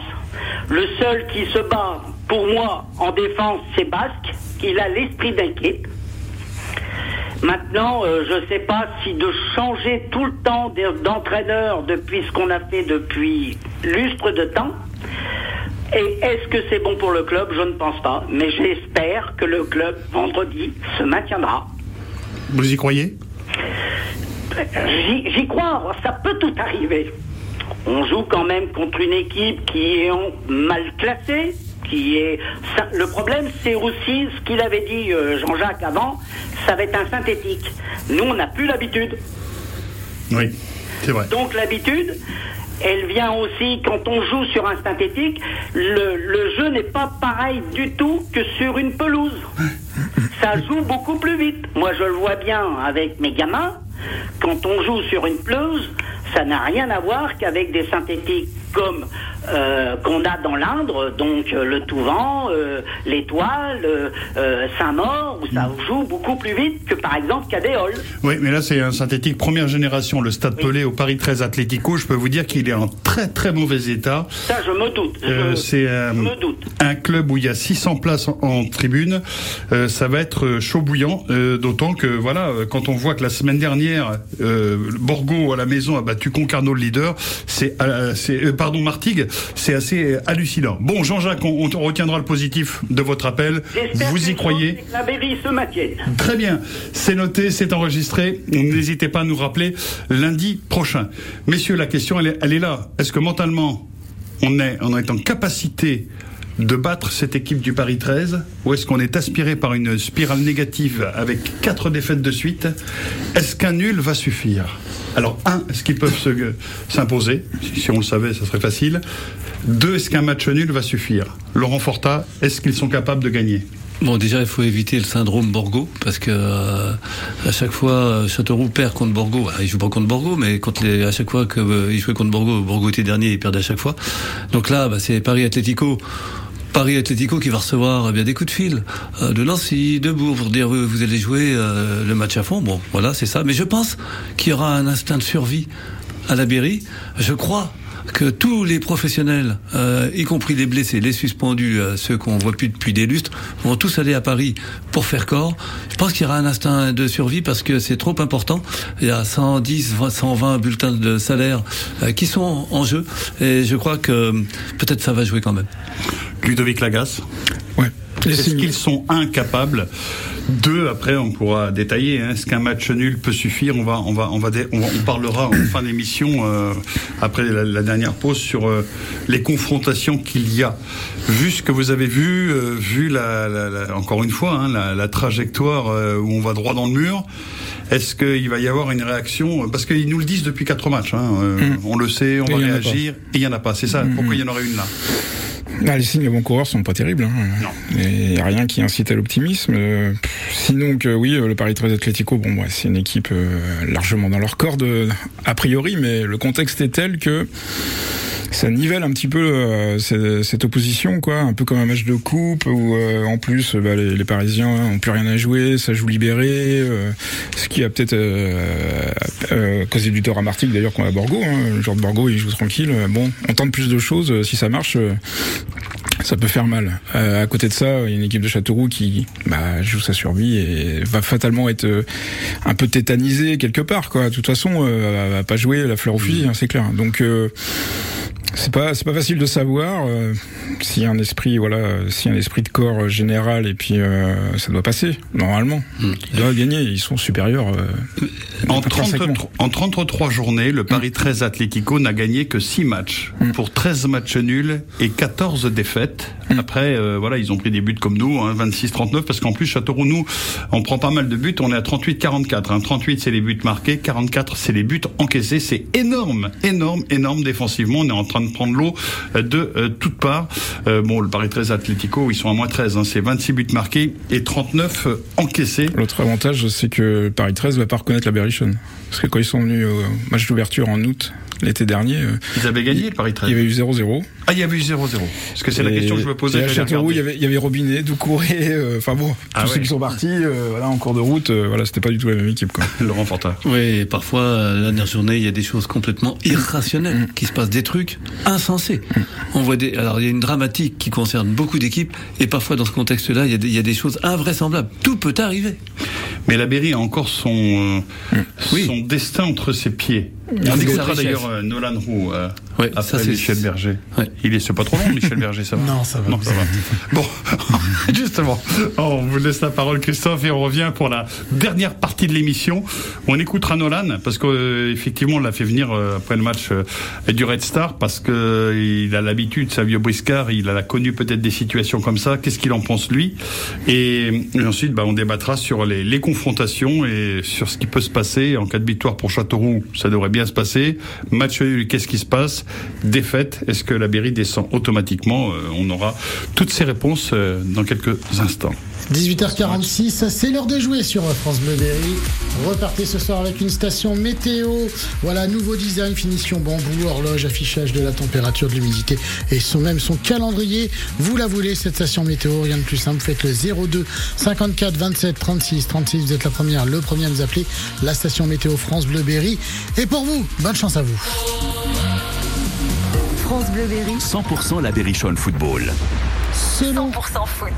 Speaker 12: Le seul qui se bat pour moi en défense, c'est Basque. Il a l'esprit d'équipe. Maintenant, euh, je ne sais pas si de changer tout le temps de- d'entraîneur depuis ce qu'on a fait depuis lustre de temps, et est-ce que c'est bon pour le club? Je ne pense pas. Mais j'espère que le club, vendredi, se maintiendra.
Speaker 4: Vous y croyez?
Speaker 12: J'y crois, ça peut tout arriver. On joue quand même contre une équipe qui est mal classée, qui est. ça- le problème, c'est aussi ce qu'il avait dit euh, Jean-Jacques avant, ça va être un synthétique. Nous, on n'a plus l'habitude.
Speaker 4: Oui, c'est vrai.
Speaker 12: Donc l'habitude, elle vient aussi quand on joue sur un synthétique. Le, le jeu n'est pas pareil du tout que sur une pelouse. Ça joue beaucoup plus vite. Moi, je le vois bien avec mes gamins. Quand on joue sur une pelouse, ça n'a rien à voir qu'avec des synthétiques comme euh, qu'on a dans l'Indre, donc euh, le Touvent, euh, l'Étoile, euh, euh, Saint-Maur, où ça joue beaucoup plus vite que par exemple Cadéol.
Speaker 4: Oui, mais là c'est un synthétique première génération, le Stade Pelé au Paris 13 Atlético. Je peux vous dire qu'il est en très très mauvais état.
Speaker 12: Ça, je me doute.
Speaker 4: Euh, c'est un club où il y a 600 places en, en tribune. Euh, ça va être chaud bouillant, euh, d'autant que voilà, quand on voit que la semaine dernière, euh, Borgo à la maison a battu Concarneau le leader, c'est euh, euh, pardon Martigues, c'est assez euh, hallucinant. Bon, Jean-Jacques, on, on retiendra le positif de votre appel. Vous y croyez
Speaker 12: La se maintienne.
Speaker 4: Très bien, c'est noté, c'est enregistré. N'hésitez pas à nous rappeler lundi prochain. Messieurs, la question, elle est, elle est là. Est-ce que mentalement, on est, on est en capacité de battre cette équipe du Paris 13 ou est-ce qu'on est aspiré par une spirale négative avec quatre défaites de suite Est-ce qu'un nul va suffire? Alors, un, est-ce qu'ils peuvent se- s'imposer? Si, on le savait, ça serait facile. Deux, est-ce qu'un match nul va suffire? Laurent Forta, est-ce qu'ils sont capables de gagner?
Speaker 5: Bon, déjà, il faut éviter le syndrome Borgo, parce que euh, à chaque fois, euh, Châteauroux perd contre Borgo. Alors, il joue pas contre Borgo, mais à chaque fois qu'il il jouait contre Borgo, Borgo était dernier, il perdait à chaque fois. Donc là, bah, c'est Paris Atlético. Paris Atlético qui va recevoir eh bien des coups de fil euh, de Nancy, de Bourg pour dire vous allez jouer euh, le match à fond. Bon, voilà, c'est ça. Mais je pense qu'il y aura un instinct de survie à la Berry. Je crois que tous les professionnels, euh, y compris les blessés, les suspendus, euh, ceux qu'on voit plus depuis des lustres, vont tous aller à Paris pour faire corps. Je pense qu'il y aura un instinct de survie parce que c'est trop important. Il y a 110, 20, 120 bulletins de salaire euh, qui sont en jeu et je crois que euh, peut-être ça va jouer quand même.
Speaker 4: Ludovic Lagasse
Speaker 6: Ouais.
Speaker 4: Est-ce qu'ils sont incapables Deux, après, on pourra détailler. hein. Est-ce qu'un match nul peut suffire? On va, on va, on va, on, va- on parlera en fin d'émission euh, après la, la dernière pause sur euh, les confrontations qu'il y a. Vu ce que vous avez vu, euh, vu la, la- la- encore une fois hein, la, la trajectoire euh, où on va droit dans le mur. Est-ce qu'il va y avoir une réaction? Parce qu'ils nous le disent depuis quatre matchs. hein. Euh, On le sait, on
Speaker 6: Et
Speaker 4: va réagir. Et il y en a pas. C'est ça. Pourquoi il y en aurait une là?
Speaker 6: Ah, les signes avant-coureurs sont pas terribles. Hein. Il n'y a rien qui incite à l'optimisme. Euh, sinon que oui, euh, le Paris 13 Atlético, bon, ouais, c'est une équipe euh, largement dans leur corde a priori, mais le contexte est tel que ça nivelle un petit peu euh, cette, cette opposition, quoi, un peu comme un match de coupe où euh, en plus bah, les, les Parisiens ont plus rien à jouer, ça joue libéré, euh, ce qui a peut-être causé du tort à Martigues d'ailleurs qu'on a Borgo. Hein, le joueur de Borgo il joue tranquille. Bon, on tente plus de choses, si ça marche. Ça peut faire mal. Euh, à côté de ça, il y a une équipe de Châteauroux qui bah, joue sa survie et va fatalement être euh, un peu tétanisée quelque part. Quoi. De toute façon, euh, elle va pas jouer la fleur au fusil, c'est clair. Donc euh, c'est pas c'est pas facile de savoir euh, a un esprit voilà euh, a un esprit de corps euh, général et puis euh, ça doit passer normalement. Ils doivent gagner, ils sont supérieurs. euh,
Speaker 4: En,
Speaker 6: intrinsèquement.
Speaker 4: 33, en 33 journées, le Paris 13 Atlético n'a gagné que 6 matchs pour 13 matchs nuls et 14 défaites. Après, euh, voilà, ils ont pris des buts comme nous, hein, 26-39, parce qu'en plus, Châteauroux, nous, on prend pas mal de buts, on est à 38-44. Hein. 38, c'est les buts marqués, 44, c'est les buts encaissés. C'est énorme, énorme, énorme défensivement. On est en train de prendre l'eau euh, de euh, toutes parts. Euh, bon, le Paris 13 Atlético, ils sont à moins 13, hein, c'est 26 buts marqués et 39 euh, encaissés.
Speaker 6: L'autre avantage, c'est que Paris 13 va pas reconnaître la Berrichonne. Parce que quand ils sont venus au match d'ouverture en août, l'été dernier, euh,
Speaker 4: Ils avaient gagné, le Paris 13.
Speaker 6: il y avait eu 0-0.
Speaker 4: Ah, il y avait eu 0-0. Parce que c'est la question que je me posais.
Speaker 6: et à Châteauroux, il y avait, il y avait Robinet, Doucouré, euh, enfin bon,
Speaker 4: Ah
Speaker 6: tous
Speaker 4: ouais.
Speaker 6: ceux qui sont partis, euh, voilà, en cours de route, euh, voilà, c'était pas du tout la même équipe, quoi.
Speaker 4: Laurent Fortin.
Speaker 5: Oui, et parfois, euh, la dernière journée, il y a des choses complètement irrationnelles, qui se passent des trucs insensés. On voit des, alors il y a une dramatique qui concerne beaucoup d'équipes, et parfois dans ce contexte-là, il y, a des- il y a des choses invraisemblables. Tout peut arriver.
Speaker 4: Mais la Berry a encore son, euh,
Speaker 5: Oui.
Speaker 4: son destin entre ses pieds.
Speaker 5: Avec sa
Speaker 4: écoutera d'ailleurs euh, Nolan Roux euh,
Speaker 5: Ouais,
Speaker 4: après
Speaker 5: ça, c'est-
Speaker 4: Michel Berger.
Speaker 5: Ouais.
Speaker 4: Il est, c'est pas trop long, Michel Berger, ça va
Speaker 3: Non, ça va.
Speaker 4: Non, ça va. Bon, justement, on vous laisse la parole, Christophe, et on revient pour la dernière partie de l'émission. On écoutera Nolan parce qu'effectivement, on l'a fait venir euh, après le match euh, du Red Star parce que euh, il a l'habitude, Savio Briscard, il a connu peut-être des situations comme ça. Qu'est-ce qu'il en pense lui? Et, et ensuite, bah, on débattra sur les, les confrontations et sur ce qui peut se passer en cas de victoire pour Châteauroux. Ça devrait bien se passer. Match qu'est-ce qui se passe? Défaite, est-ce que la Berry descend automatiquement Euh, On aura toutes ces réponses euh, dans quelques instants.
Speaker 3: 18h46, c'est l'heure de jouer sur France Bleu Berry. Repartez ce soir avec une station météo. Voilà, nouveau design, finition bambou, horloge, affichage de la température, de l'humidité et même son calendrier. Vous la voulez, cette station météo, rien de plus simple. Faites le 02 54 27 36 36. Vous êtes la première, le premier à nous appeler. La station météo France Bleu Berry. Et pour vous, bonne chance à vous.
Speaker 7: France Bleu Berry.
Speaker 1: 100% la Berrichonne Football.
Speaker 3: Selon,
Speaker 7: 100% foot.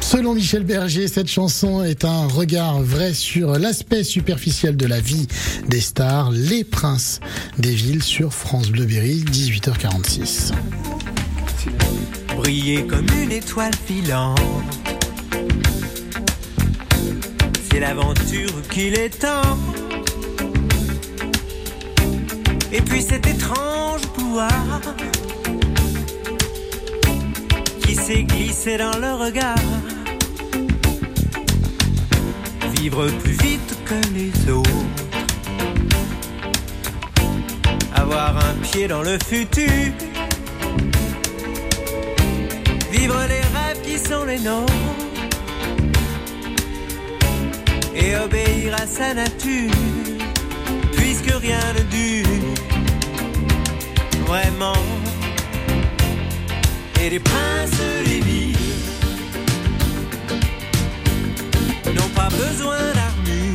Speaker 3: selon Michel Berger, cette chanson est un regard vrai sur l'aspect superficiel de la vie des stars, les princes des villes sur France Bleu Berry, 18h46.
Speaker 13: briller comme une étoile filante. C'est l'aventure qu'il est temps. Et puis cet étrange pouvoir qui s'est glissé dans le regard. Vivre plus vite que les autres. Avoir un pied dans le futur vivre les rêves qui sont les nôtres et obéir à sa nature, puisque rien ne dure vraiment. Et les princes des villes n'ont pas besoin d'armure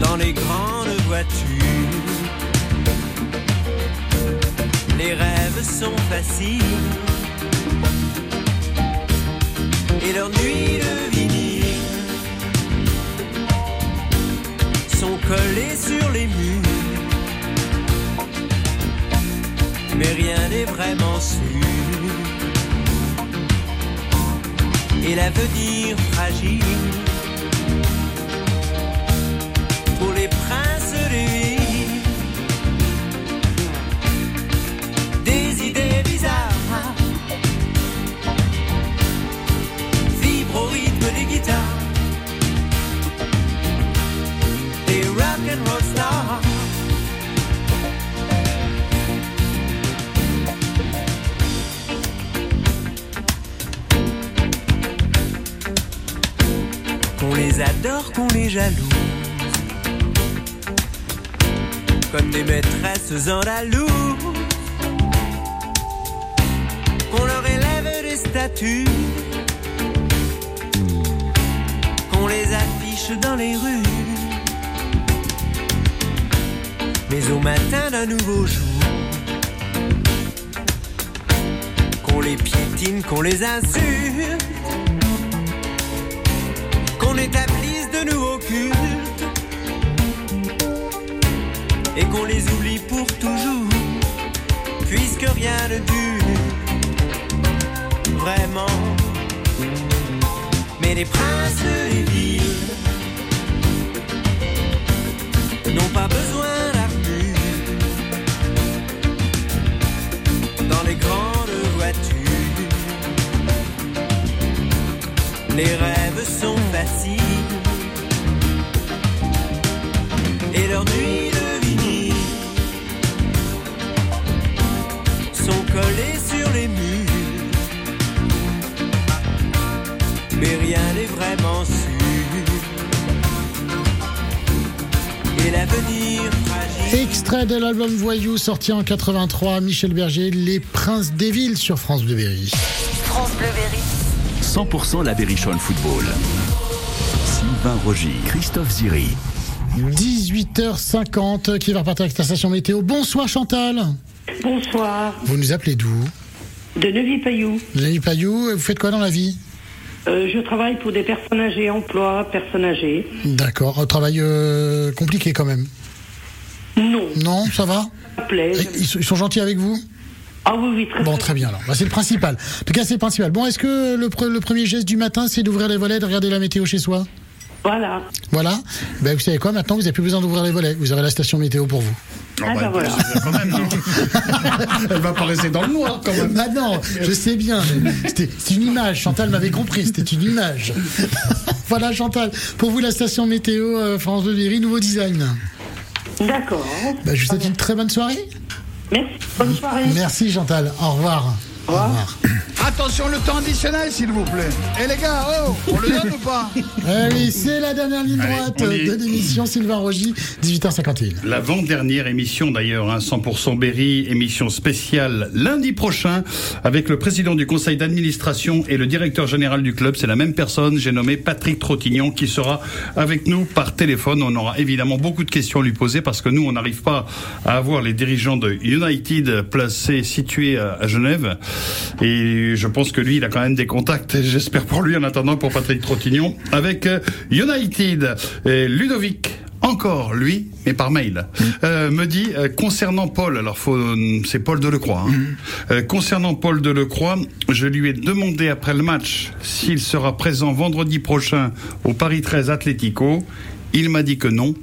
Speaker 13: dans les grandes voitures. Les rêves sont faciles et leurs nuits de vinyle sont collées sur les murs. Mais rien n'est vraiment sûr. Et l'avenir fragile comme des maîtresses andalouse qu'on leur élève des statues, qu'on les affiche dans les rues. Mais au matin d'un nouveau jour, qu'on les piétine, qu'on les insulte, qu'on établisse de nouveaux cultes, et qu'on les oublie pour toujours, puisque rien ne dure vraiment. Mais les princes des villes n'ont pas besoin d'armure dans les grandes voitures. Les rêves sont faciles et leurs nuits de vinyle sont collées sur les murs mais rien n'est vraiment sûr. Et l'avenir fragile.
Speaker 3: Extrait de l'album Voyou sorti en 83, Michel Berger, Les Princes des Villes sur France Bleu Berry.
Speaker 7: France Bleu Berry.
Speaker 1: 100% la Berrichonne Football. Sylvain Rogy, Christophe Ziri.
Speaker 3: 18h50, qui va repartir avec ta station météo. Bonsoir Chantal.
Speaker 14: Bonsoir,
Speaker 3: Vous nous appelez d'où?
Speaker 14: De Neuvy-Payou.
Speaker 3: Denis Payou, vous faites quoi dans la vie?
Speaker 14: Euh, je travaille pour des personnes âgées, emploi, personnes âgées.
Speaker 3: D'accord, un travail euh, compliqué quand même.
Speaker 14: Non.
Speaker 3: Non, ça va?
Speaker 14: Ça plaît.
Speaker 3: Ils, sont, ils sont gentils avec vous?
Speaker 14: Ah oui, oui, très
Speaker 3: Bon, très bien alors. Bah, c'est le principal. En tout cas, c'est le principal. Bon, est-ce que le, pre- le premier geste du matin, c'est d'ouvrir les volets, de regarder la météo chez soi?
Speaker 14: Voilà.
Speaker 3: Voilà. Ben, vous savez quoi Maintenant, vous n'avez plus besoin d'ouvrir les volets. Vous aurez la station météo pour vous.
Speaker 14: Ah, bah voilà.
Speaker 3: Elle va pas rester dans le noir quand même. Ah non, je sais bien. c'est une image. Chantal m'avait compris. C'était une image. voilà, Chantal. Pour vous, la station météo euh, France de Berry, nouveau design.
Speaker 14: D'accord.
Speaker 3: Bah, je vous souhaite une très bonne soirée.
Speaker 14: Merci. Bonne soirée.
Speaker 3: Merci, Chantal. Au revoir.
Speaker 14: Au revoir.
Speaker 4: Attention, le temps additionnel, s'il vous plaît. Et les gars, oh, on le donne ou pas
Speaker 3: Eh oui, c'est la dernière ligne droite de l'émission Sylvain Rogy, 18h51.
Speaker 4: L'avant-dernière émission d'ailleurs, hein, 100% Berry, émission spéciale lundi prochain avec le président du conseil d'administration et le directeur général du club. C'est la même personne, j'ai nommé Patrick Trottignon qui sera avec nous par téléphone. On aura évidemment beaucoup de questions à lui poser parce que nous, on n'arrive pas à avoir les dirigeants de United placés, situés à Genève. Et je pense que lui, il a quand même des contacts, j'espère pour lui en attendant pour Patrick Trottignon, avec euh, United. Et Ludovic encore lui, mais par mail, euh, me dit euh, concernant Paul. Alors faut, c'est Paul Delecroix. Hein, Euh, concernant Paul Delecroix, je lui ai demandé après le match s'il sera présent vendredi prochain au Paris 13 Atlético. Il m'a dit que non.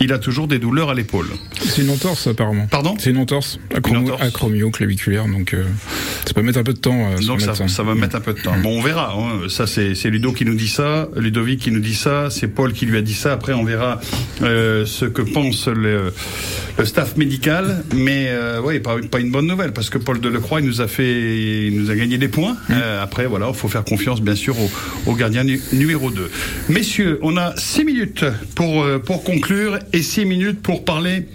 Speaker 4: Il a toujours des douleurs à l'épaule.
Speaker 6: C'est une entorse apparemment.
Speaker 4: Pardon
Speaker 6: C'est une entorse, acromio-claviculaire, donc euh, ça peut mettre un peu de temps. euh,
Speaker 4: Donc ça, va mettre un peu de temps. Bon, on verra. hein. Ça, c'est c'est Ludo qui nous dit ça, Ludovic qui nous dit ça, c'est Paul qui lui a dit ça. Après, on verra euh, ce que pense le, le staff médical. Mais euh, ouais, pas, pas une bonne nouvelle parce que Paul Delecroix, il nous a fait, il nous a gagné des points. Euh, après, voilà, il faut faire confiance, bien sûr, au, au gardien nu- numéro 2. Messieurs, on a six minutes pour euh, pour conclure et six minutes pour parler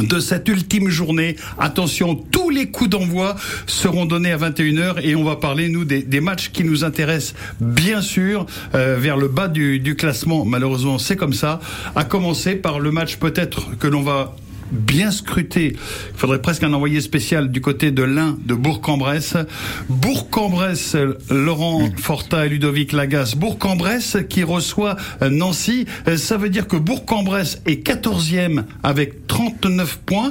Speaker 4: de cette ultime journée. Attention, tous les coups d'envoi seront donnés à 21h et on va parler, nous, des, des matchs qui nous intéressent, bien sûr, euh, vers le bas du, du classement. Malheureusement, c'est comme ça. À commencer par le match peut-être que l'on va bien scruter. Il faudrait presque un envoyé spécial du côté de l'Ain de Bourg-en-Bresse. Bourg-en-Bresse, Laurent Forta et Ludovic Lagasse. Bourg-en-Bresse qui reçoit Nancy. Euh, Ça veut dire que Bourg-en-Bresse est 14e avec 39 points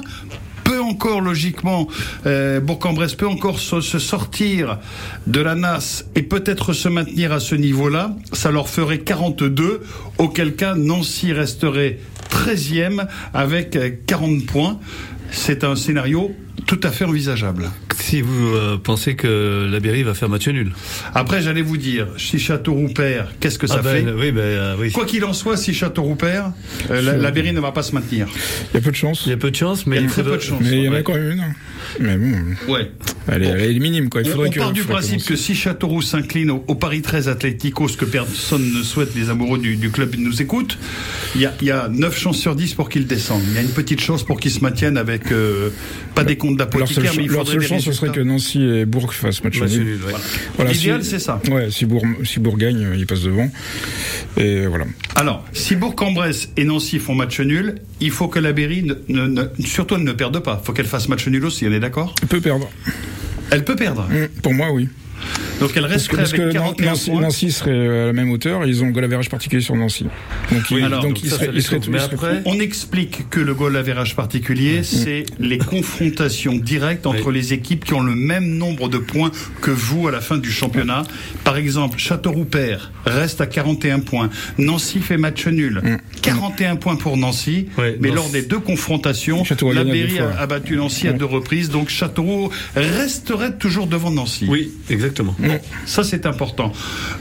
Speaker 4: peut encore logiquement, euh, Bourg-en-Bresse peut encore se, se sortir de la NAS et peut-être se maintenir à ce niveau-là. Ça leur ferait 42, auquel cas Nancy resterait 13e avec euh, 40 points. C'est un scénario tout à fait envisageable.
Speaker 5: Si vous euh, pensez que la Berry va faire match nul.
Speaker 4: Après, j'allais vous dire, si Châteauroux perd, qu'est-ce que ça
Speaker 5: Ah ben,
Speaker 4: fait
Speaker 5: oui, ben, euh, oui.
Speaker 4: Quoi qu'il en soit, si Châteauroux perd, euh, la, la Berry ne va pas se maintenir.
Speaker 6: Il y a peu de chance.
Speaker 5: Il y a peu de chance, mais
Speaker 4: Il y a
Speaker 5: il
Speaker 4: très
Speaker 5: faudrait-
Speaker 4: peu de chance.
Speaker 6: Mais il y en a quand même une. Mais bon,
Speaker 4: Ouais.
Speaker 6: elle est, elle est minime quoi. Il
Speaker 4: On,
Speaker 6: faudrait
Speaker 4: on
Speaker 6: que.
Speaker 4: part du principe que si Châteauroux s'incline au, au Paris 13 Atlético, ce que personne ne souhaite, les amoureux du, du club nous écoutent, il y a, y a 9 chances sur 10 pour qu'ils descendent. Il y a une petite chance pour qu'ils se maintiennent avec euh, pas des comptes
Speaker 6: seule,
Speaker 4: d'apothicaire, mais il
Speaker 6: leur
Speaker 4: faudrait
Speaker 6: seule chance, ce serait que Nancy et Bourg fassent match
Speaker 5: Match
Speaker 6: nul.
Speaker 5: ouais.
Speaker 6: Voilà,
Speaker 4: L'idéal,
Speaker 6: si-
Speaker 4: c'est ça.
Speaker 6: Ouais, si Bourg, si Bourg gagne, il passe devant. Et voilà.
Speaker 4: Alors, si Bourg-en-Bresse et Nancy font match nul, il faut que la Berry, ne, surtout, elle ne perde pas. Il faut qu'elle fasse match nul aussi, on est d'accord?
Speaker 6: Il peut perdre.
Speaker 4: Elle peut perdre.
Speaker 6: Mm, Pour moi, oui.
Speaker 4: Donc elle resterait
Speaker 6: parce que
Speaker 4: avec
Speaker 6: Nan-
Speaker 4: 41
Speaker 6: Nancy,
Speaker 4: points.
Speaker 6: Nancy serait euh, à la même hauteur, ils ont un goal average particulier sur Nancy. Donc,
Speaker 4: Oui,
Speaker 6: il,
Speaker 4: alors,
Speaker 6: donc
Speaker 5: donc
Speaker 6: il
Speaker 5: ça,
Speaker 6: serait,
Speaker 5: ça
Speaker 6: il serait
Speaker 5: les
Speaker 6: tout.
Speaker 5: Mais après-
Speaker 4: On explique que le goal average particulier, c'est les confrontations directes entre
Speaker 5: Oui.
Speaker 4: les équipes qui ont le même nombre de points que vous à la fin du championnat. Par exemple, Châteauroux perd, reste à 41 points. Nancy fait match nul. 41 points pour Nancy,
Speaker 5: Oui,
Speaker 4: mais
Speaker 5: Nancy-
Speaker 4: lors des deux confrontations, la Berry a, a battu Nancy à deux reprises, donc Châteauroux resterait toujours devant Nancy.
Speaker 5: Oui, exactement.
Speaker 4: Ça c'est important.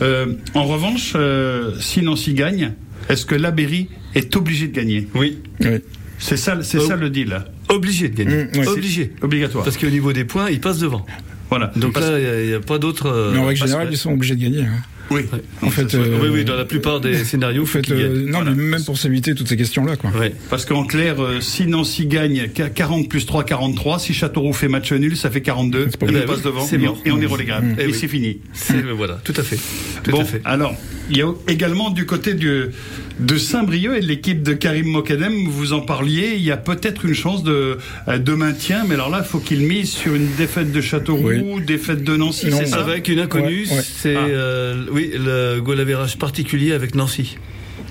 Speaker 4: Euh, en revanche, euh, si Nancy gagne, est-ce que la Berry est obligée de gagner
Speaker 5: Oui,
Speaker 6: Oui.
Speaker 4: C'est ça, c'est
Speaker 5: Oh.
Speaker 4: ça le deal.
Speaker 5: obligé de gagner.
Speaker 6: Mm, ouais.
Speaker 5: Obligé.
Speaker 4: Obligatoire.
Speaker 5: Parce qu'au niveau des points, il passe devant.
Speaker 4: Voilà.
Speaker 5: Donc là, il n'y a, pas d'autre. euh,
Speaker 6: Mais en règle générale, ils sont obligés de gagner. hein.
Speaker 4: Oui.
Speaker 6: En fait,
Speaker 5: Oui,
Speaker 6: euh,
Speaker 5: oui, dans la plupart des scénarios,
Speaker 6: Vous
Speaker 5: faut
Speaker 6: faites,
Speaker 5: qu'ils
Speaker 6: euh, non,
Speaker 4: Voilà.
Speaker 6: mais même pour s'éviter toutes ces questions-là, quoi.
Speaker 5: Ouais.
Speaker 4: Parce qu'en clair, euh, si Nancy gagne qu- 40 plus 3, 43, si Châteauroux fait match nul, ça fait 42,
Speaker 6: C'est pas
Speaker 4: et on passe devant,
Speaker 5: C'est
Speaker 4: et,
Speaker 5: mort.
Speaker 4: on, et on est relégable.
Speaker 5: Eh
Speaker 4: et
Speaker 5: oui.
Speaker 4: c'est fini.
Speaker 5: C'est- Voilà, tout à fait. Tout
Speaker 4: bon,
Speaker 5: à fait.
Speaker 4: alors, il y a également du côté du, de Saint-Brieuc et de l'équipe de Karim Mokadem, vous en parliez, il y a peut-être une chance de, euh, de maintien, mais alors là, il faut qu'il mise sur une défaite de Châteauroux, défaite de Nancy,
Speaker 6: Non,
Speaker 4: c'est ça
Speaker 5: Avec une inconnue,
Speaker 6: Ouais, ouais.
Speaker 5: c'est
Speaker 4: Ah.
Speaker 5: euh, oui le goal particulier avec Nancy.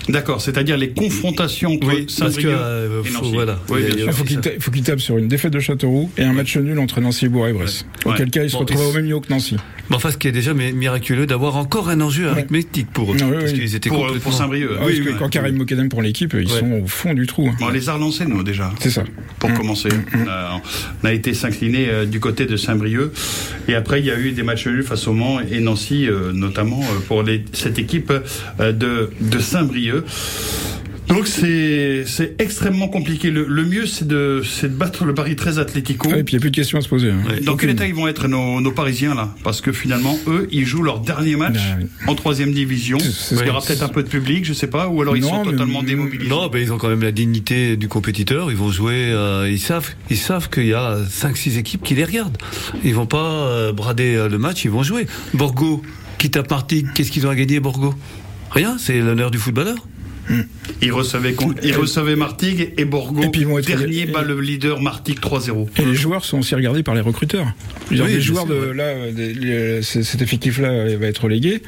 Speaker 4: D'accord, c'est-à-dire les confrontations entre
Speaker 5: Oui, parce
Speaker 4: Saint-Brieuc
Speaker 5: que, euh,
Speaker 4: et
Speaker 5: faut-
Speaker 4: Nancy.
Speaker 5: voilà.
Speaker 4: Oui,
Speaker 5: Il
Speaker 6: faut qu'il tape sur une défaite de Châteauroux et un match nul entre Nancy, Bourg et Brest.
Speaker 4: Ouais.
Speaker 6: Auquel cas, ils se
Speaker 5: Bon,
Speaker 6: retrouvent
Speaker 5: et
Speaker 6: au même niveau que Nancy.
Speaker 5: Mais enfin, ce qui est déjà mi- miraculeux d'avoir encore un enjeu arithmétique pour eux.
Speaker 6: Ah oui,
Speaker 5: parce
Speaker 6: oui.
Speaker 5: qu'ils étaient
Speaker 4: Pour-
Speaker 5: complètement...
Speaker 4: pour Saint-Brieuc.
Speaker 6: Ah,
Speaker 4: Oui,
Speaker 6: parce que
Speaker 4: oui,
Speaker 6: quand. Karim Mokadem pour l'équipe, ils
Speaker 5: Ouais.
Speaker 6: sont au fond du trou. hein.
Speaker 4: Bon, on les a relancés, nous, déjà.
Speaker 6: C'est ça.
Speaker 4: pour commencer. On a, on a été s'incliner euh, du côté de Saint-Brieuc. Et après, il y a eu des matchs nuls face au Mans et Nancy, euh, notamment euh, pour les, cette équipe euh, de, de Donc c'est c'est extrêmement compliqué. Le, le mieux c'est de c'est de battre le Paris très Atlético.
Speaker 6: et puis il n'y a plus de questions à se poser. hein.
Speaker 4: Dans quel état ils vont être nos, nos Parisiens là? Parce que finalement eux ils jouent leur dernier match en troisième division. Il y aura peut-être un peu de public, je sais pas, ou alors ils
Speaker 5: Non,
Speaker 4: sont
Speaker 5: mais-
Speaker 4: totalement démobilisés.
Speaker 5: Non, mais ils ont quand même la dignité du compétiteur. Ils vont jouer. euh, ils savent, ils savent qu'il y a 5-6 équipes qui les regardent. Ils vont pas euh, brader euh, le match. Ils vont jouer. Borgo, qui tape Martigues, qu'est-ce qu'ils ont à gagner, Borgo? Rien. C'est l'honneur du footballeur.
Speaker 4: Ils recevaient con- ils recevaient Martigues et Borgo.
Speaker 6: Et puis ils vont être-
Speaker 4: dernier bat le leader Martigues 3-0.
Speaker 6: Et les joueurs sont aussi regardés par les recruteurs.
Speaker 4: Oui,
Speaker 6: les joueurs de là, euh, des- les- c- cet effectif-là il va être relégué.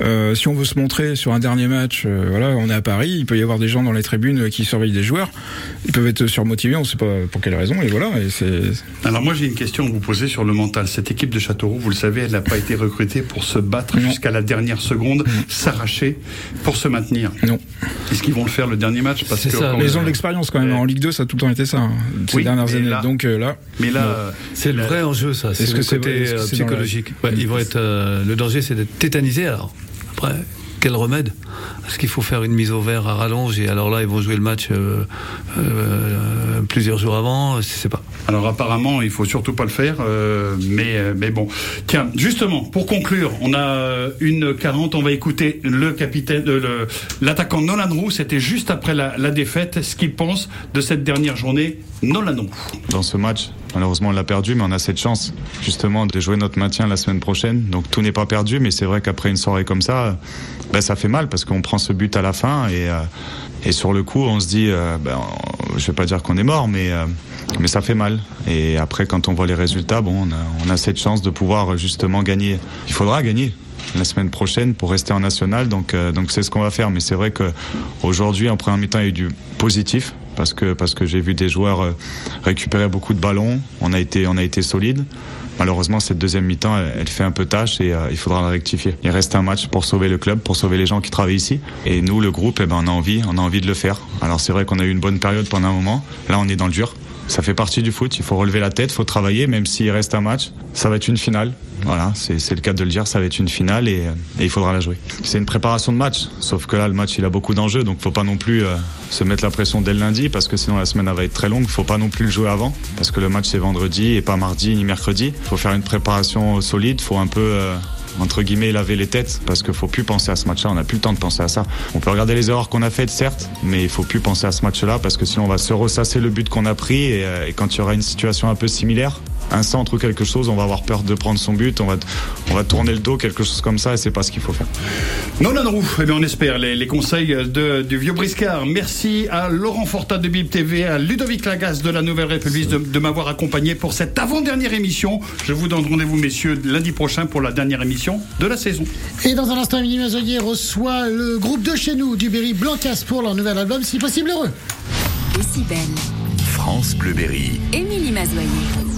Speaker 6: Euh, si on veut se montrer sur un dernier match, euh, voilà, on est à Paris, il peut y avoir des gens dans les tribunes qui surveillent des joueurs. Ils peuvent être surmotivés, on ne sait pas pour quelle raison. Et voilà, et
Speaker 4: Alors moi j'ai une question à vous poser sur le mental. Cette équipe de Châteauroux, vous le savez, elle n'a pas été recrutée pour se battre jusqu'à la dernière seconde, s'arracher pour se maintenir.
Speaker 6: Non.
Speaker 4: Est-ce qu'ils vont le faire le dernier match? Parce que quand-
Speaker 6: Mais ils ont de l'expérience quand même. En Ligue 2, ça a tout le temps été ça, hein, ces
Speaker 4: Oui,
Speaker 6: dernières années.
Speaker 4: là-
Speaker 6: Donc euh, là,
Speaker 4: Mais là, euh,
Speaker 5: C'est le vrai enjeu, ça. C'est
Speaker 6: Est-ce
Speaker 5: le
Speaker 6: que c'est-
Speaker 5: côté euh, psychologique. Ouais, ils vont être. euh, le danger, c'est d'être tétanisés. Alors après, quel remède? Est-ce qu'il faut faire une mise au vert à rallonge et alors là, ils vont jouer le match euh, euh, plusieurs jours avant? Je sais pas.
Speaker 4: Alors apparemment, il faut surtout pas le faire, euh, mais mais bon. Tiens, justement, pour conclure, on a une 40, on va écouter le capitaine, euh, le l'attaquant Nolan Roux. C'était juste après la, la défaite, ce qu'il pense de cette dernière journée. Nolan Roux.
Speaker 15: dans ce match. Malheureusement, on l'a perdu, mais on a cette chance justement de jouer notre maintien la semaine prochaine. Donc tout n'est pas perdu, mais c'est vrai qu'après une soirée comme ça, ben, ça fait mal parce qu'on prend ce but à la fin et, euh, et sur le coup, on se dit, euh, ben, je vais pas dire qu'on est mort, mais euh, mais ça fait mal. Et après, quand on voit les résultats, bon, on a, on a cette chance de pouvoir justement gagner. Il faudra gagner la semaine prochaine pour rester en national. Donc, euh, donc c'est ce qu'on va faire. Mais c'est vrai que aujourd'hui, en première mi-temps, il y a eu du positif parce que j'ai vu des joueurs euh, récupérer beaucoup de ballons. On a été on solide. Malheureusement, cette deuxième mi-temps, elle, fait un peu tâche et euh, il faudra la rectifier. Il reste un match pour sauver le club, pour sauver les gens qui travaillent ici. Et nous, le groupe, eh ben, on a envie de le faire. Alors c'est vrai qu'on a eu une bonne période pendant un moment. Là, on est dans le dur. Ça fait partie du foot. Il faut relever la tête, il faut travailler, même s'il reste un match. Ça va être une finale. Voilà, c'est le cas de le dire. Ça va être une finale et, euh, et il faudra la jouer. C'est une préparation de match. Sauf que là, le match, il a beaucoup d'enjeux, donc faut pas non plus euh, se mettre la pression dès le lundi parce que sinon la semaine va être très longue. Faut pas non plus le jouer avant parce que le match c'est vendredi et pas mardi ni mercredi. Faut faire une préparation solide. Faut un peu euh, entre guillemets laver les têtes parce qu'il faut plus penser à ce match-là. On n'a plus le temps de penser à ça. On peut regarder les erreurs qu'on a faites, certes, mais il faut plus penser à ce match-là parce que sinon on va se ressasser le but qu'on a pris et, euh, et quand il y aura une situation un peu similaire, un centre ou quelque chose, on va avoir peur de prendre son but, on va, on va tourner le dos, quelque chose comme ça et c'est pas ce qu'il faut faire.
Speaker 4: Nolan Roux, eh bien, on espère les, les conseils de, du vieux briscard. Merci à Laurent Fortat de Bib TV, à Ludovic Lagasse de la Nouvelle République de, de m'avoir accompagné pour cette avant-dernière émission. Je vous donne rendez-vous, messieurs, lundi prochain pour la dernière émission de la saison.
Speaker 3: Et dans un instant, Émilie Mazoyer reçoit le groupe de chez nous, du Berry Blancas, pour leur nouvel album, si possible heureux.
Speaker 16: Aussi belle.
Speaker 1: France Bleu Berry.
Speaker 16: Émilie Mazoyer.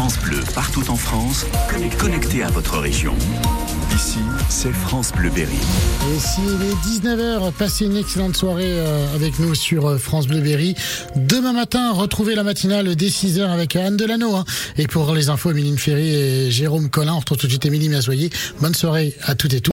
Speaker 1: France Bleu, partout en France, connecté à votre région. Ici, c'est France Bleu Berry.
Speaker 3: Et s'il est 19h, passez une excellente soirée euh, avec nous sur euh, France Bleu Berry. Demain matin, retrouvez la matinale dès 6h avec Anne Delano. Hein. Et pour les infos, Émilie Ferry et Jérôme Collin, on retrouve tout de suite Émilie Mazoyer. Bonne soirée à toutes et tous.